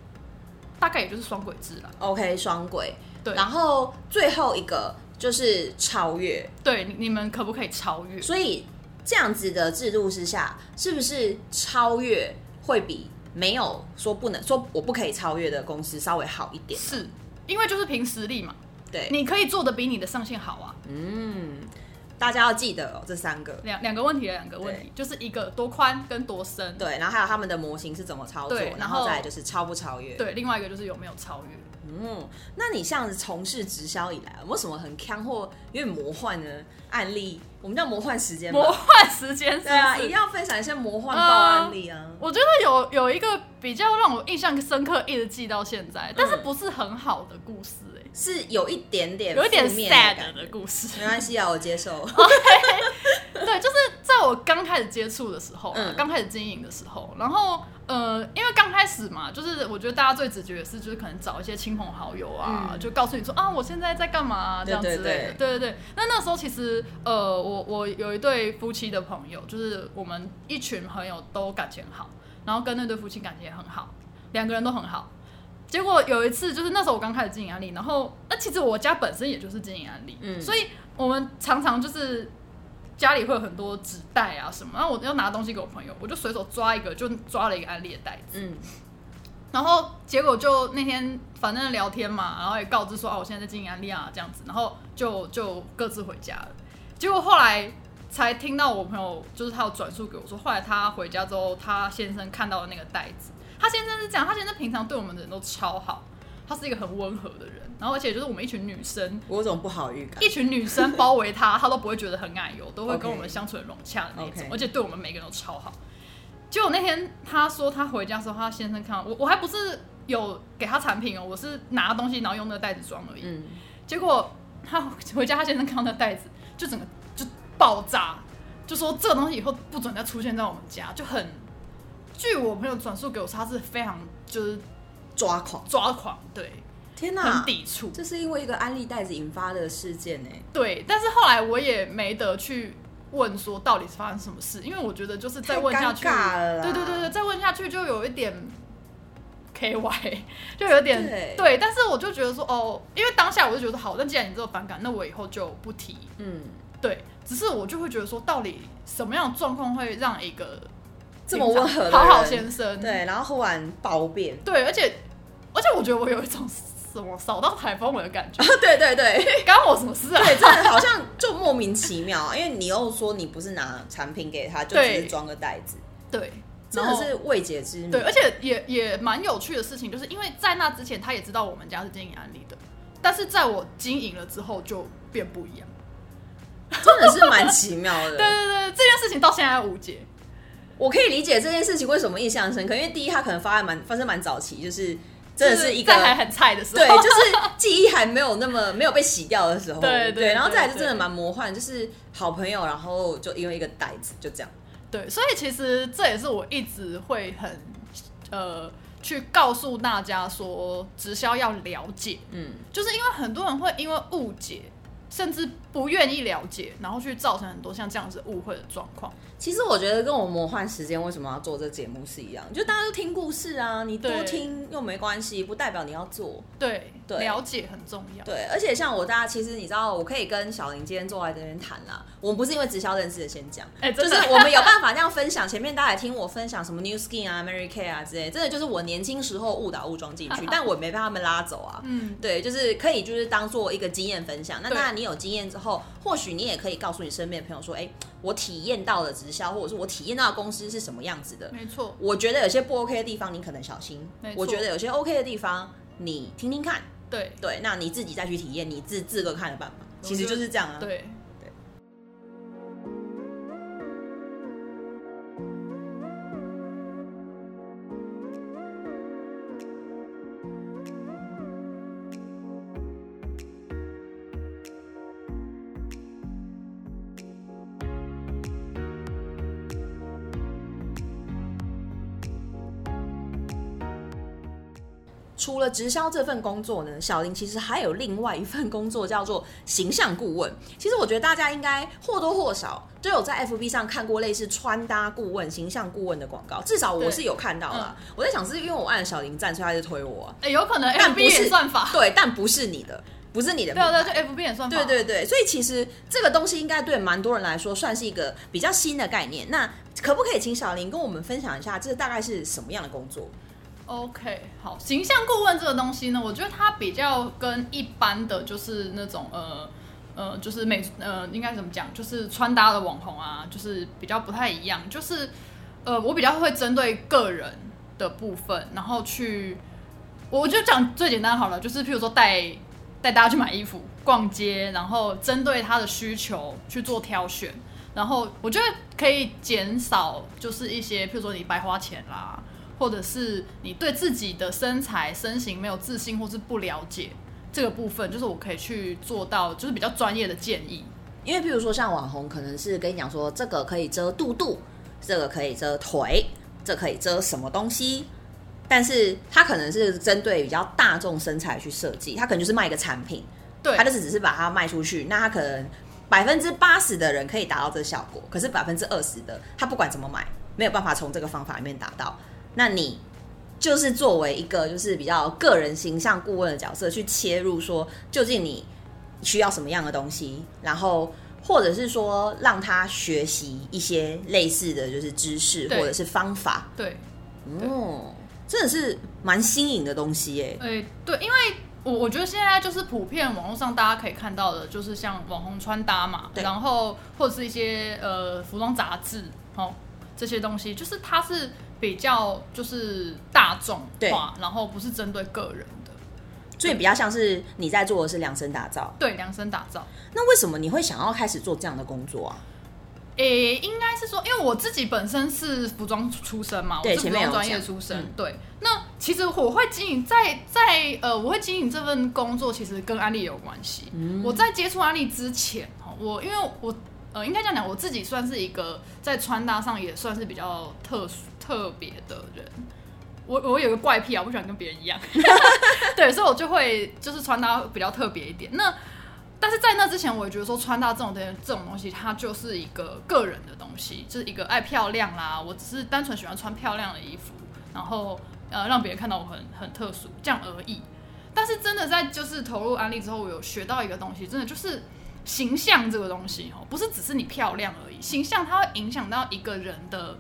大概也就是双轨制了。，OK，双轨。对然后最后一个就是超越，对，你你们可不可以超越？所以这样子的制度之下，是不是超越会比没有说不能说我不可以超越的公司稍微好一点？是因为就是凭实力嘛，对，你可以做的比你的上限好啊。嗯，大家要记得哦，这三个。两两个问题，两个问题，就是一个多宽跟多深。对，然后还有他们的模型是怎么操作，然后后再来就是超不超越。，对，另外一个就是有没有超越。嗯，那你像是从事直销以来，有没有什么很坑或有点魔幻的案例？我们叫魔幻时间魔幻时间对啊，一定要分享一些魔幻报案例啊。我觉得有有一个比较让我印象深刻，一直记到现在，但是不是很好的故事、哎、是有一点点有一点 sad 的故事。没关系啊，我接受。对，就是在我刚开始接触的时候刚、开始经营的时候，然后呃，因为刚开始嘛，就是我觉得大家最直觉的是，就是可能找一些亲朋好友啊，嗯就告诉你说啊，我现在在干嘛、啊、这样之类的。对对对对。那那时候其实呃，我我有一对夫妻的朋友，就是我们一群朋友都感情好，然后跟那对夫妻感情也很好，两个人都很好。结果有一次，就是那时候我刚开始经营案例，然后那其实我家本身也就是经营案例，嗯所以我们常常就是家里会有很多纸袋啊什么，然后我要拿东西给我朋友，我就随手抓一个，就抓了一个安利的袋子，嗯，然后结果就那天反正聊天嘛，然后也告知说啊我现在在经营安利啊这样子，然后就就各自回家了。结果后来才听到我朋友就是他有转述给我说，后来他回家之后，他先生看到了那个袋子，他先生是这样，他先生平常对我们的人都超好，他是一个很温和的人，然后而且就是我们一群女生。我有种不好预感一。群女生包围他，他都不会觉得很矮油，都会跟我们相处很融洽的那种而且对我们每个人都超好。结果那天他说他回家的时候，他先生看到我，我还不是有给他产品哦，我是拿东西然后用那个袋子装而已。嗯，结果他回家，他先生看到那个袋子，就整个就爆炸，就说这个东西以后不准再出现在我们家，就很。据我朋友转述给我，他是非常就是抓狂！抓狂，对，天呐很，抵触。这是因为一个安利袋子引发的事件呢。对，但是后来我也没得去问说到底是发生什么事，因为我觉得就是再问下去，对对对对，再问下去就有一点 K Y，就有点对但是我就觉得说哦，因为当下我就觉得好，那既然你这么反感，那我以后就不提。嗯，对，只是我就会觉得说，到底什么样的状况会让一个这么温和的人好好先生对，然后忽然暴变。对，而且而且我觉得我有一种什么扫到台风尾的感觉，对对对。干我什么事啊？对，真的好像就莫名其妙啊，因为你又说你不是拿产品给他，就只对是装个袋子，对，真的是未解之谜。对，而且也也蛮有趣的事情，就是因为在那之前他也知道我们家是经营安利的，但是在我经营了之后就变不一样。真的是蛮奇妙的。对对对，这件事情到现在无解。我可以理解这件事情为什么印象深刻，因为第一，它可能发生蛮发生蛮早期，就是真的是一个在还很菜的时候，对，就是记忆还没有那么没有被洗掉的时候，对对然后再来是真的蛮魔幻，就是好朋友，然后就因为一个袋子就这样，对，所以其实这也是我一直会很呃去告诉大家说，直销要了解，嗯，就是因为很多人会因为误解，甚至不愿意了解，然后去造成很多像这样子误会的状况。其实我觉得跟我魔幻时间为什么要做这节目是一样，就大家都听故事啊，你多对听又没关系，不代表你要做。对，对了解很重要。对，而且像我大家，其实你知道，我可以跟小林今天坐在这边谈啦。我们不是因为直销认识的，先讲，哎就是我们有办法这样分享。前面大家也听我分享什么 New Skin 啊、Mary Kay 啊之类，真的就是我年轻时候误打误撞进去，但我没被他们拉走啊。嗯，对，就是可以，就是当做一个经验分享。那对当然，你有经验之后，或许你也可以告诉你身边的朋友说：“哎、我体验到了直销，或者是我体验到的公司是什么样子的。没错，我觉得有些不 OK 的地方，你可能小心我觉得有些 OK 的地方，你听听看。对对，那你自己再去体验，你自自个看着办吧。其实就是这样啊。对。除了直销这份工作呢，小林其实还有另外一份工作叫做形象顾问。其实我觉得大家应该或多或少都有在 FB 上看过类似穿搭顾问、形象顾问的广告，至少我是有看到啦。我在想是因为我按了小林赞，所以他就推我、啊。哎、有可能但 FB 不是算法，对，但不是你的，不是你的。对啊对啊，就 FB 也算法，对对对，所以其实这个东西应该对蛮多人来说算是一个比较新的概念。那可不可以请小林跟我们分享一下，这大概是什么样的工作？OK，好，形象顾问这个东西呢，我觉得它比较跟一般的就是那种呃呃，就是美呃，应该怎么讲，就是穿搭的网红啊，就是比较不太一样。就是呃，我比较会针对个人的部分，然后去，我就讲最简单好了，就是譬如说带带大家去买衣服、逛街，然后针对他的需求去做挑选。然后我觉得可以减少，就是一些，譬如说你白花钱啦，或者是你对自己的身材、身形没有自信或是不了解这个部分，就是我可以去做到，就是比较专业的建议。因为譬如说像网红，可能是跟你讲说这个可以遮肚肚，这个可以遮腿，这可以遮什么东西。但是它可能是针对比较大众身材去设计，它可能就是卖一个产品，对，它就是只是把它卖出去。那它可能百分之八十的人可以达到这个效果，可是百分之二十的他不管怎么买，没有办法从这个方法里面达到。那你就是作为一个就是比较个人形象顾问的角色去切入，说究竟你需要什么样的东西，然后或者是说让他学习一些类似的就是知识或者是方法。对，哦，真的是蛮新颖的东西耶。哎、对，因为我我觉得现在就是普遍网络上大家可以看到的，就是像网红穿搭嘛，然后或者是一些呃服装杂志哦这些东西，就是它是比较就是大众化，然后不是针对个人的，所以比较像是你在做的是量身打造。对量身打造。那为什么你会想要开始做这样的工作啊？诶、应该是说，因为我自己本身是服装出身嘛，我对是服装专业出身。嗯对，那其实我会经营在在呃，我会经营这份工作，其实跟安利有关系。嗯我在接触安利之前，哈，我因为我呃，应该这样讲，我自己算是一个在穿搭上也算是比较特殊特别的人。我我有个怪癖啊，我不喜欢跟别人一样，对，所以我就会就是穿搭比较特别一点。那但是在那之前，我也觉得说穿搭这种东这种东西，它就是一个个人的东西，就是一个爱漂亮啦。我只是单纯喜欢穿漂亮的衣服，然后呃让别人看到我很很特殊这样而已。但是真的在就是投入安利之后，我有学到一个东西，真的就是形象这个东西哦，不是只是你漂亮而已，形象它会影响到一个人的。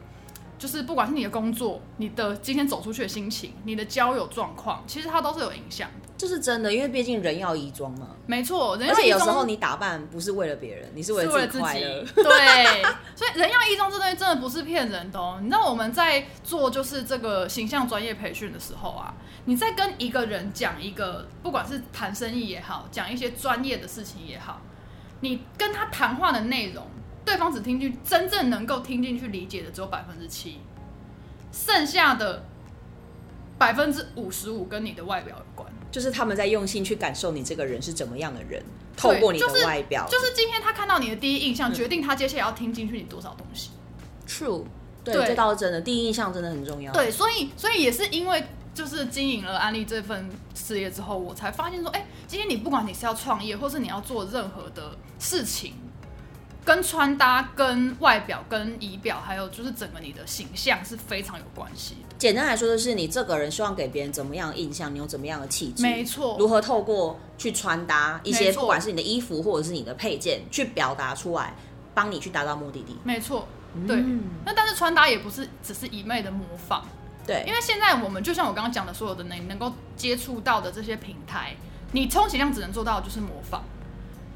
就是不管是你的工作、你的今天走出去的心情、你的交友状况，其实它都是有影响的。这是真的，因为毕竟人要衣装嘛。没错，人而且有时候你打扮不是为了别人，你是为了自己快乐。己，对，所以人要衣装这东西真的不是骗人的哦。你知道我们在做就是这个形象专业培训的时候啊，你在跟一个人讲一个，不管是谈生意也好，讲一些专业的事情也好，你跟他谈话的内容，对方只听进真正能够听进去理解的只有百分之七，剩下的百分之五十五跟你的外表有关。就是他们在用心去感受你这个人是怎么样的人，透过你的就是外表，就是今天他看到你的第一印象，嗯决定他接下来要听进去你多少东西。true。对，对这倒是真的，第一印象真的很重要。对，所以所以也是因为就是经营了安利这份事业之后，我才发现说，哎、今天你不管你是要创业，或是你要做任何的事情，跟穿搭、跟外表、跟仪表，还有就是整个你的形象是非常有关系的。简单来说，就是你这个人希望给别人怎么样的印象，你有怎么样的气质，没错如何透过去穿搭一些，不管是你的衣服或者是你的配件，去表达出来，帮你去达到目的地。没错，对。嗯那但是穿搭也不是只是一昧的模仿，对，因为现在我们就像我刚刚讲的，所有的能能够接触到的这些平台，你充其量只能做到的就是模仿。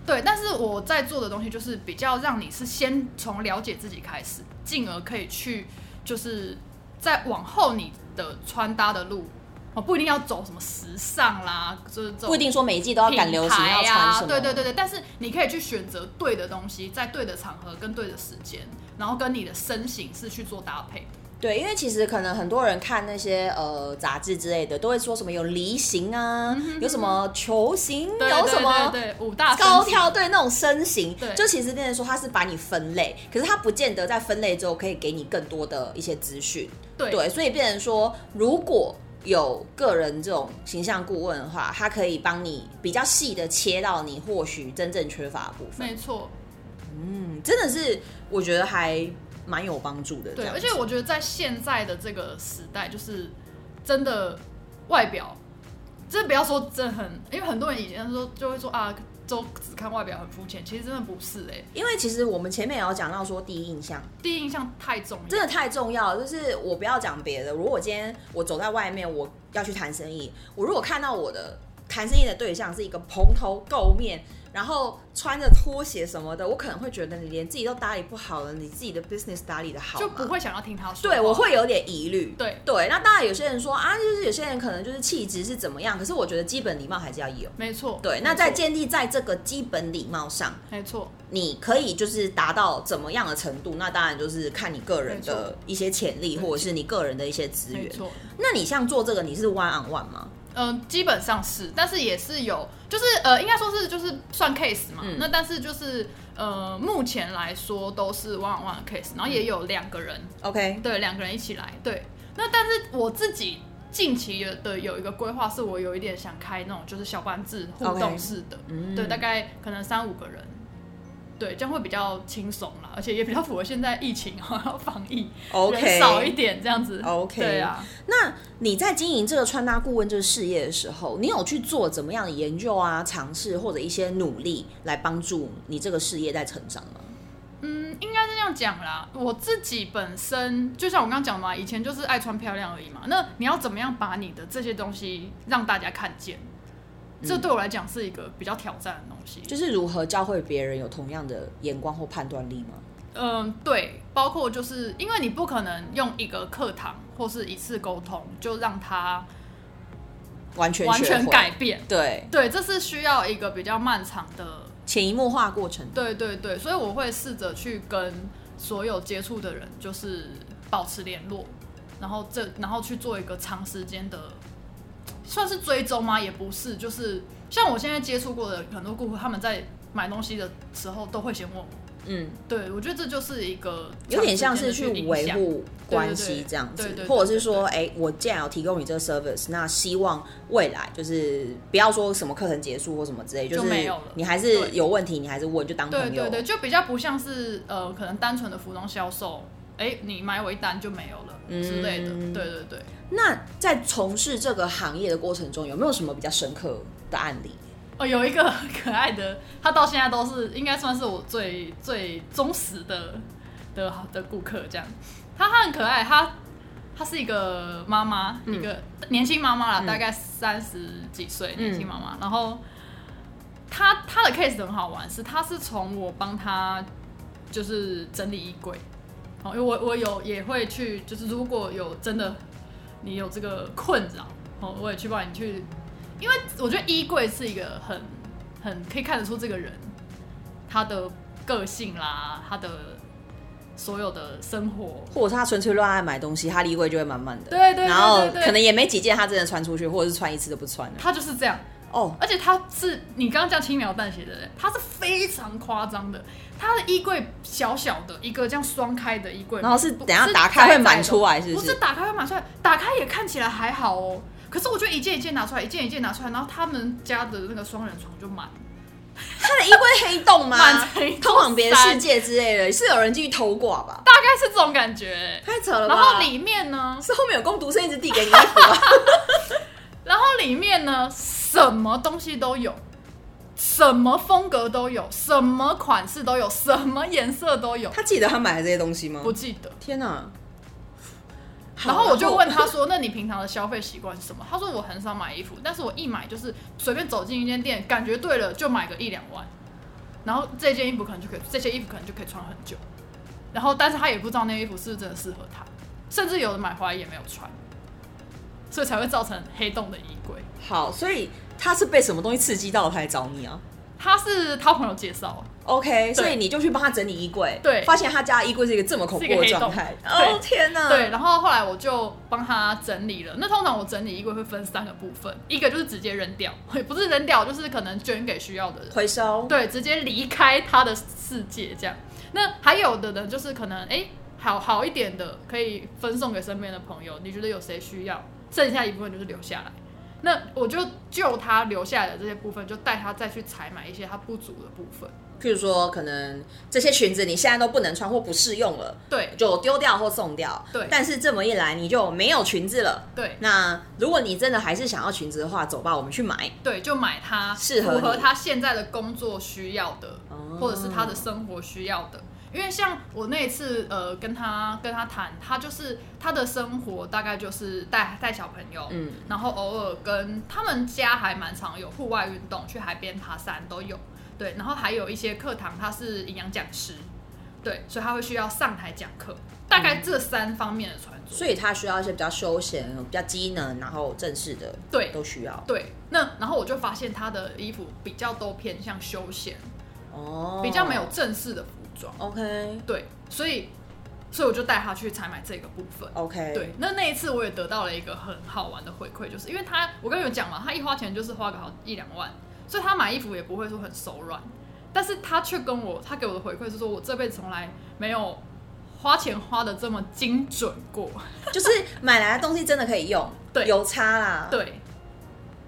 对，但是我在做的东西就是比较让你是先从了解自己开始，进而可以去就是在往后你的穿搭的路，哦，不一定要走什么时尚啦，就是这不一定说每一季都要赶流行啊要穿什么，对对对对，但是你可以去选择对的东西，在对的场合跟对的时间，然后跟你的身形是去做搭配。对，因为其实可能很多人看那些呃杂志之类的，都会说什么有梨形啊，有什么球形，对有什么对五大高挑，对那种身形，对就其实变成说它是把你分类，可是它不见得在分类之后可以给你更多的一些资讯，对对，所以变成说如果。有个人这种形象顾问的话，他可以帮你比较细的切到你或许真正缺乏的部分。没错，嗯，真的是我觉得还蛮有帮助的。这对，而且我觉得在现在的这个时代，就是真的外表，真的不要说真的很，因为很多人以前说就会说啊，都只看外表很肤浅，其实真的不是哎、因为其实我们前面也有讲到说第一印象第一印象太重要，真的太重要了，就是我不要讲别的，如果我今天我走在外面，我要去谈生意，我如果看到我的谈生意的对象是一个蓬头垢面，然后穿着拖鞋什么的，我可能会觉得你连自己都打理不好了，你自己的 business 打理的好就不会想要听他说。对，我。会有点疑虑。对对，那当然有些人说啊，就是有些人可能就是气质是怎么样，可是我觉得基本礼貌还是要有。没错，对，那在建立在这个基本礼貌上，没错，你可以就是达到怎么样的程度？那当然就是看你个人的一些潜力，或者是你个人的一些资源。没错。那你像做这个，你是 one on one 吗？嗯、基本上是，但是也是有，就是呃，应该说是就是算 case 嘛。嗯那但是就是呃，目前来说都是 one on one 的 case，然后也有两个人，OK，对，两个人一起来，对。那但是我自己近期的有一个规划，是我有一点想开那种就是小班制互动式的嗯对，大概可能三五个人。对，这样会比较轻松啦，而且也比较符合现在疫情 然后防疫 OK 少一点这样子。OK 对啊，那你在经营这个穿搭顾问这个事业的时候，你有去做怎么样的研究啊、尝试或者一些努力来帮助你这个事业在成长吗？嗯，应该是这样讲啦。我自己本身就像我刚刚讲嘛，以前就是爱穿漂亮而已嘛。那你要怎么样把你的这些东西让大家看见？这对我来讲是一个比较挑战的东西。就是如何教会别人有同样的眼光或判断力吗？嗯，对，包括就是因为你不可能用一个课堂或是一次沟通就让他完全完全改变。对对，这是需要一个比较漫长的潜移默化过程。对对对，所以我会试着去跟所有接触的人，就是保持联络，然后这然后去做一个长时间的，算是追踪吗？也不是，就是像我现在接触过的很多顾客，他们在买东西的时候都会先问我。嗯，对，我觉得这就是一个有点像是去维护关系这样子或者是说，哎、我既然有提供你这个 service，那希望未来就是不要说什么课程结束或什么之类，就是没有了你还是有问题，你还是问，就当朋友。对对对，就比较不像是呃，可能单纯的服装销售，哎，你买我一单就没有了、之类的。嗯对对对。那在从事这个行业的过程中，有没有什么比较深刻的案例？哦，有一个很可爱的，他到现在都是应该算是我最最忠实的的的顾客，这样。他他很可爱，他他是一个妈妈，嗯一个年轻妈妈啦，大概三十几岁年轻妈嗯妈。然后他他的 case 很好玩，是他是从我帮他就是整理衣柜，哦，因为我我有也会去，就是如果有真的你有这个困扰，哦，我也去帮你去，因为我觉得衣柜是一个很很可以看得出这个人他的个性啦，他的所有的生活。或者是他纯粹乱爱买东西，他的衣柜就会满满的。对对对然后可能也没几件他真的穿出去，或者是穿一次都不穿了。他就是这样，哦，而且他是你刚刚讲轻描淡写的人，他是非常夸张的。他的衣柜小小的一个这样双开的衣柜，然后是不等下打开会满出来是不是不是打开会满出来，打开也看起来还好哦。可是我就一件一件拿出来，一件一件拿出来，然后他们家的那个双人床就满，他的衣柜黑洞吗？通往别的世界之类的，是有人进去偷挂吧？大概是这种感觉。太扯了吧！然后里面呢，是后面有工读生一直递给你衣服吗？然后里面呢，什么东西都有，什么风格都有，什么款式都有，什么颜色都有，他记得他买的这些东西吗？不记得。天哪！好然后我就问他说：“那你平常的消费习惯是什么？”他说：“我很少买衣服，但是我一买就是随便走进一间店，感觉对了就买个一两万，然后这件衣服可能就可以，这些衣服可能就可以穿很久。然后，但是他也不知道那衣服是不是真的适合他，甚至有的买回来也没有穿，所以才会造成黑洞的衣柜。好，所以他是被什么东西刺激到他来找你啊他是他朋友介绍，？OK，所以你就去帮他整理衣柜，对发现他家衣柜是一个这么恐怖的状态。哦天哪！对，，然后后来我就帮他整理了。那通常我整理衣柜会分三个部分，一个就是直接扔掉，也不是扔掉，就是可能捐给需要的人。回收。对，直接离开他的世界这样。那还有的呢，就是可能哎、好好一点的，可以分送给身边的朋友。你觉得有谁需要，剩下一部分就是留下来。那我就就他留下来的这些部分，就带他再去采买一些他不足的部分。譬如说，可能这些裙子你现在都不能穿或不适用了，对就丢掉或送掉。对但是这么一来，你就没有裙子了。对那如果你真的还是想要裙子的话，走吧，我们去买。对，就买它适合符合他现在的工作需要的，哦或者是他的生活需要的。因为像我那一次呃跟他跟他谈，他就是他的生活大概就是带带小朋友，嗯，然后偶尔跟他们家还蛮常有户外运动，去海边爬山都有。对，然后还有一些课堂，他是营养讲师，对，所以他会需要上台讲课，大概这三方面的穿着。所以他需要一些比较休闲、比较机能，然后正式的，对都需要。对，那然后我就发现他的衣服比较都偏向休闲，哦，比较没有正式的服装。OK 对，所以所以我就带他去采买这个部分。OK，对，那那一次我也得到了一个很好玩的回馈，就是因为他，我跟你们讲嘛，他一花钱就是花个好一两万，所以他买衣服也不会说很手软，但是他却跟我，他给我的回馈是说，我这辈子从来没有花钱花的这么精准过。就是买来的东西真的可以用，对有差啦，，对，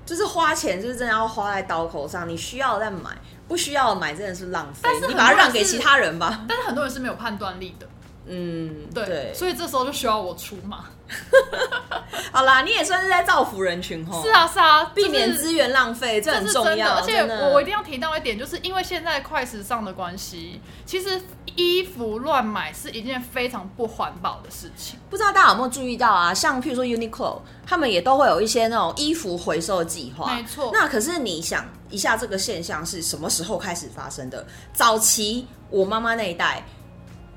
就是花钱就是真的要花在刀口上，你需要再买，不需要买真的是浪费但，是你把它让给其他人吧。但是很多人是没有判断力的，嗯，对，对，所以这时候就需要我出马。好啦，你也算是在造福人群吼，是，啊，是啊，避免资源浪费，这很这是真的，重要，而且我我一定要提到一点，就是因为现在快时尚的关系，其实衣服乱买是一件非常不环保的事情。不知道大家有没有注意到啊？像譬如说 Uniqlo，他们也都会有一些那种衣服回收的计划。没错那可是你想一下，这个现象是什么时候开始发生的？早期我妈妈那一代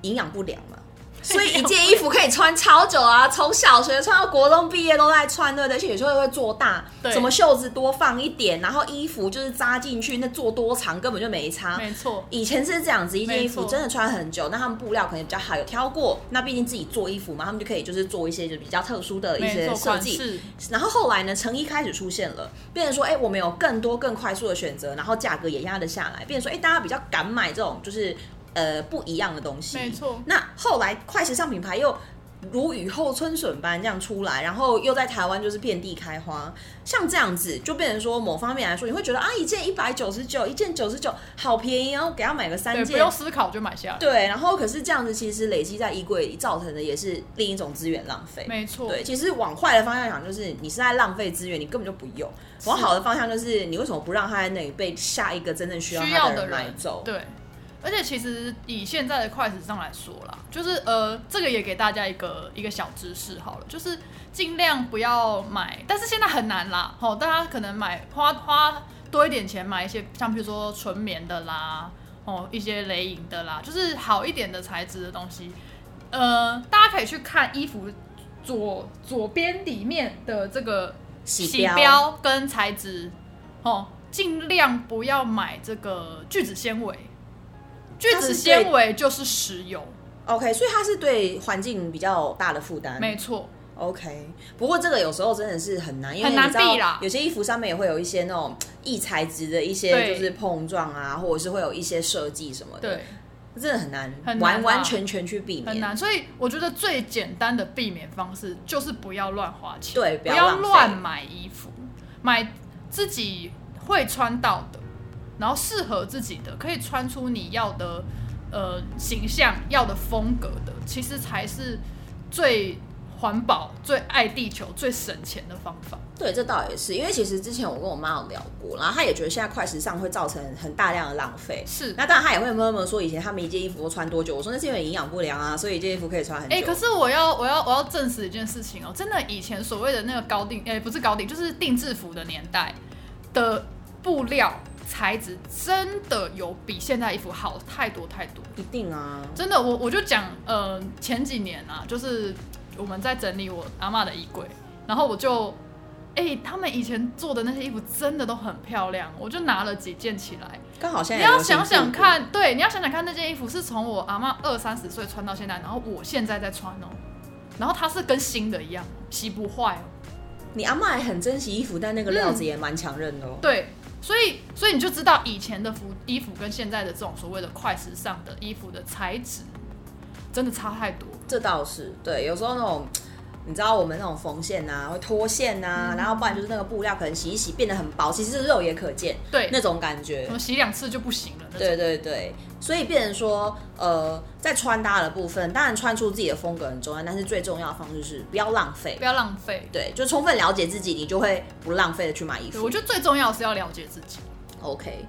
营养不良嘛。所以一件衣服可以穿超久啊，从小学穿到国中毕业都在穿，对不对？而且有时候会做大，什么袖子多放一点，然后衣服就是扎进去，那做多长根本就没差。没错，以前是这样子，一件衣服真的穿很久，那他们布料可能比较好，有挑过。那毕竟自己做衣服嘛，他们就可以就是做一些就比较特殊的一，些设计。然后后来呢，成衣开始出现了，变成说，哎、我们有更多更快速的选择，然后价格也压得下来，变成说，哎、大家比较敢买这种就是呃不一样的东西。没错那后来快时尚品牌又如雨后春笋般这样出来，然后又在台湾就是遍地开花，像这样子就变成说某方面来说，你会觉得啊，一件一百九十九，一件九十九，好便宜，然后给他买个三，件，不用思考就买下来。对，然后可是这样子其实累积在衣柜里，造成的也是另一种资源浪费。没错，对，其实往坏的方向想，就是你是在浪费资源，你根本就不用；往好的方向，就是你为什么不让它在那里被下一个真正需要需它的人要的人买走？对，而且其实以现在的快时尚来说啦，就是呃，这个也给大家一个一个小知识好了，就是尽量不要买，但是现在很难啦，吼，大家可能买花花多一点钱买一些像比如说纯棉的啦，哦，一些雷影的啦，就是好一点的材质的东西，呃，大家可以去看衣服左左边里面的这个洗标跟材质，哦，尽量不要买这个聚酯纤维。聚酯纤维就是石油，OK，所以它是对环境比较大的负担。没错，OK，不过这个有时候真的是很难，因为你知道有些衣服上面也会有一些那种异材质的一些就是碰撞啊，或者是会有一些设计什么的，对，真的很难很难啊完完全全去避免。很难。所以我觉得最简单的避免方式就是不要乱花钱，对不不要乱买衣服，买自己会穿到的，然后适合自己的，可以穿出你要的呃形象、要的风格的，其实才是最环保、最爱地球、最省钱的方法。对，这倒也是，因为其实之前我跟我妈有聊过，然后她也觉得现在快时尚会造成很大量的浪费。是，那当然，她也会默默说以前他们一件衣服都穿多久？我说那是因为营养不良啊，所以一件衣服可以穿很久。哎、可是我要我要我要证实一件事情哦，真的以前所谓的那个高定，哎、不是高定，就是定制服的年代的布料材质，真的有比现在衣服好太多太多。一定啊，真的，我我就讲，呃，前几年啊，就是我们在整理我阿嬷的衣柜，然后我就，哎、他们以前做的那些衣服真的都很漂亮，我就拿了几件起来。刚好现在你要想想，看，对，你要想想看，那件衣服是从我阿妈二三十岁穿到现在，然后我现在在穿哦，然后它是跟新的一样，洗不坏哦。你阿妈也很珍惜衣服，但那个料子也蛮强韧的哦。对，所以所以你就知道以前的服衣服跟现在的这种所谓的快时尚的衣服的材质，真的差太多。这倒是对，有时候那种。你知道我们那种缝线啊，会脱线嗯啊，然后不然就是那个布料可能洗一洗变得很薄，其实肉也可见对，那种感觉洗两次就不行了。对对对，所以变成说，呃，在穿搭的部分，当然穿出自己的风格很重要，但是最重要的方式是不要浪费不。要浪费。对，就充分了解自己，你就会不浪费的去买衣，服我。觉得最重要的是要了解自己。OK，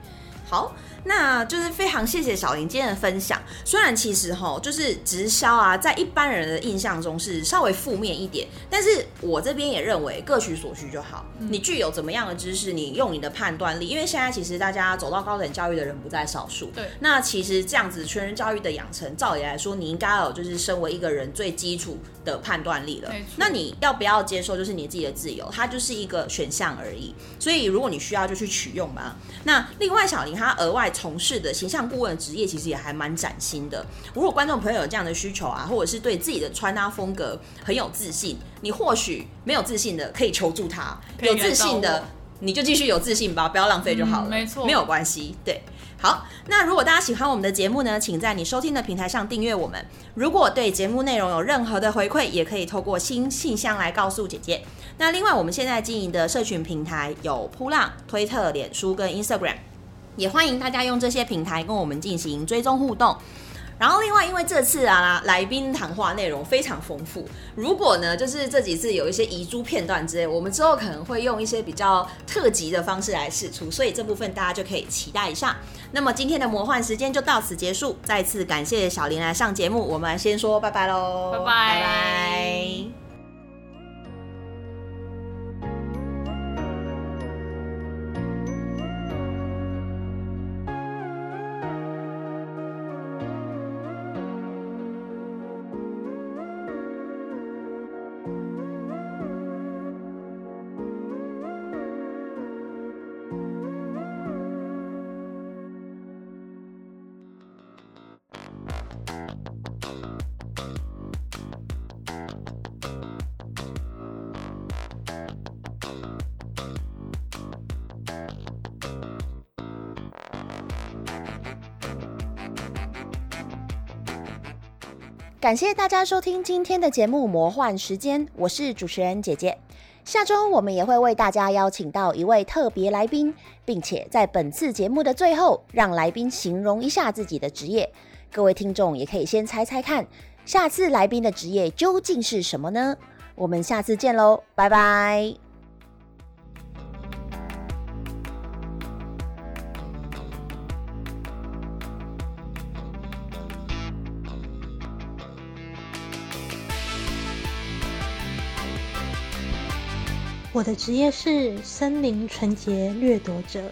好，那就是非常谢谢小林今天的分享。虽然其实哈，就是直销啊，在一般人的印象中是稍微负面一点，但是我这边也认为各取所需就好。嗯你具有怎么样的知识，你用你的判断力，因为现在其实大家走到高等教育的人不在少数。对那其实这样子全人教育的养成，照理来说，你应该有就是身为一个人最基础的判断力了。那你要不要接受，就是你自己的自由，它就是一个选项而已。所以如果你需要，就去取用吧。那另外，小林他额外从事的形象顾问的职业，其实也还蛮崭新的。如果观众朋友有这样的需求啊，或者是对自己的穿搭风格很有自信，你或许没有自信的可以求助他，有自信的。你就继续有自信吧，不要浪费就好了。嗯没错没有关系。对，好，那如果大家喜欢我们的节目呢，请在你收听的平台上订阅我们。如果对节目内容有任何的回馈，也可以透过新信箱来告诉姐姐。那另外，我们现在经营的社群平台有扑浪、推特、脸书跟 Instagram，也欢迎大家用这些平台跟我们进行追踪互动。然后另外，因为这次啊来宾谈话内容非常丰富，如果呢就是这几次有一些遗珠片段之类，我们之后可能会用一些比较特辑的方式来试出，所以这部分大家就可以期待一下。那么今天的魔幻时间就到此结束，再次感谢小林来上节目，我们先说拜拜喽，拜拜。感谢大家收听今天的节目《魔幻时间》，我是主持人姐姐。下周我们也会为大家邀请到一位特别来宾，并且在本次节目的最后，让来宾形容一下自己的职业。各位听众也可以先猜猜看，下次来宾的职业究竟是什么呢？我们下次见喽，拜拜。我的职业是森林纯洁掠夺者。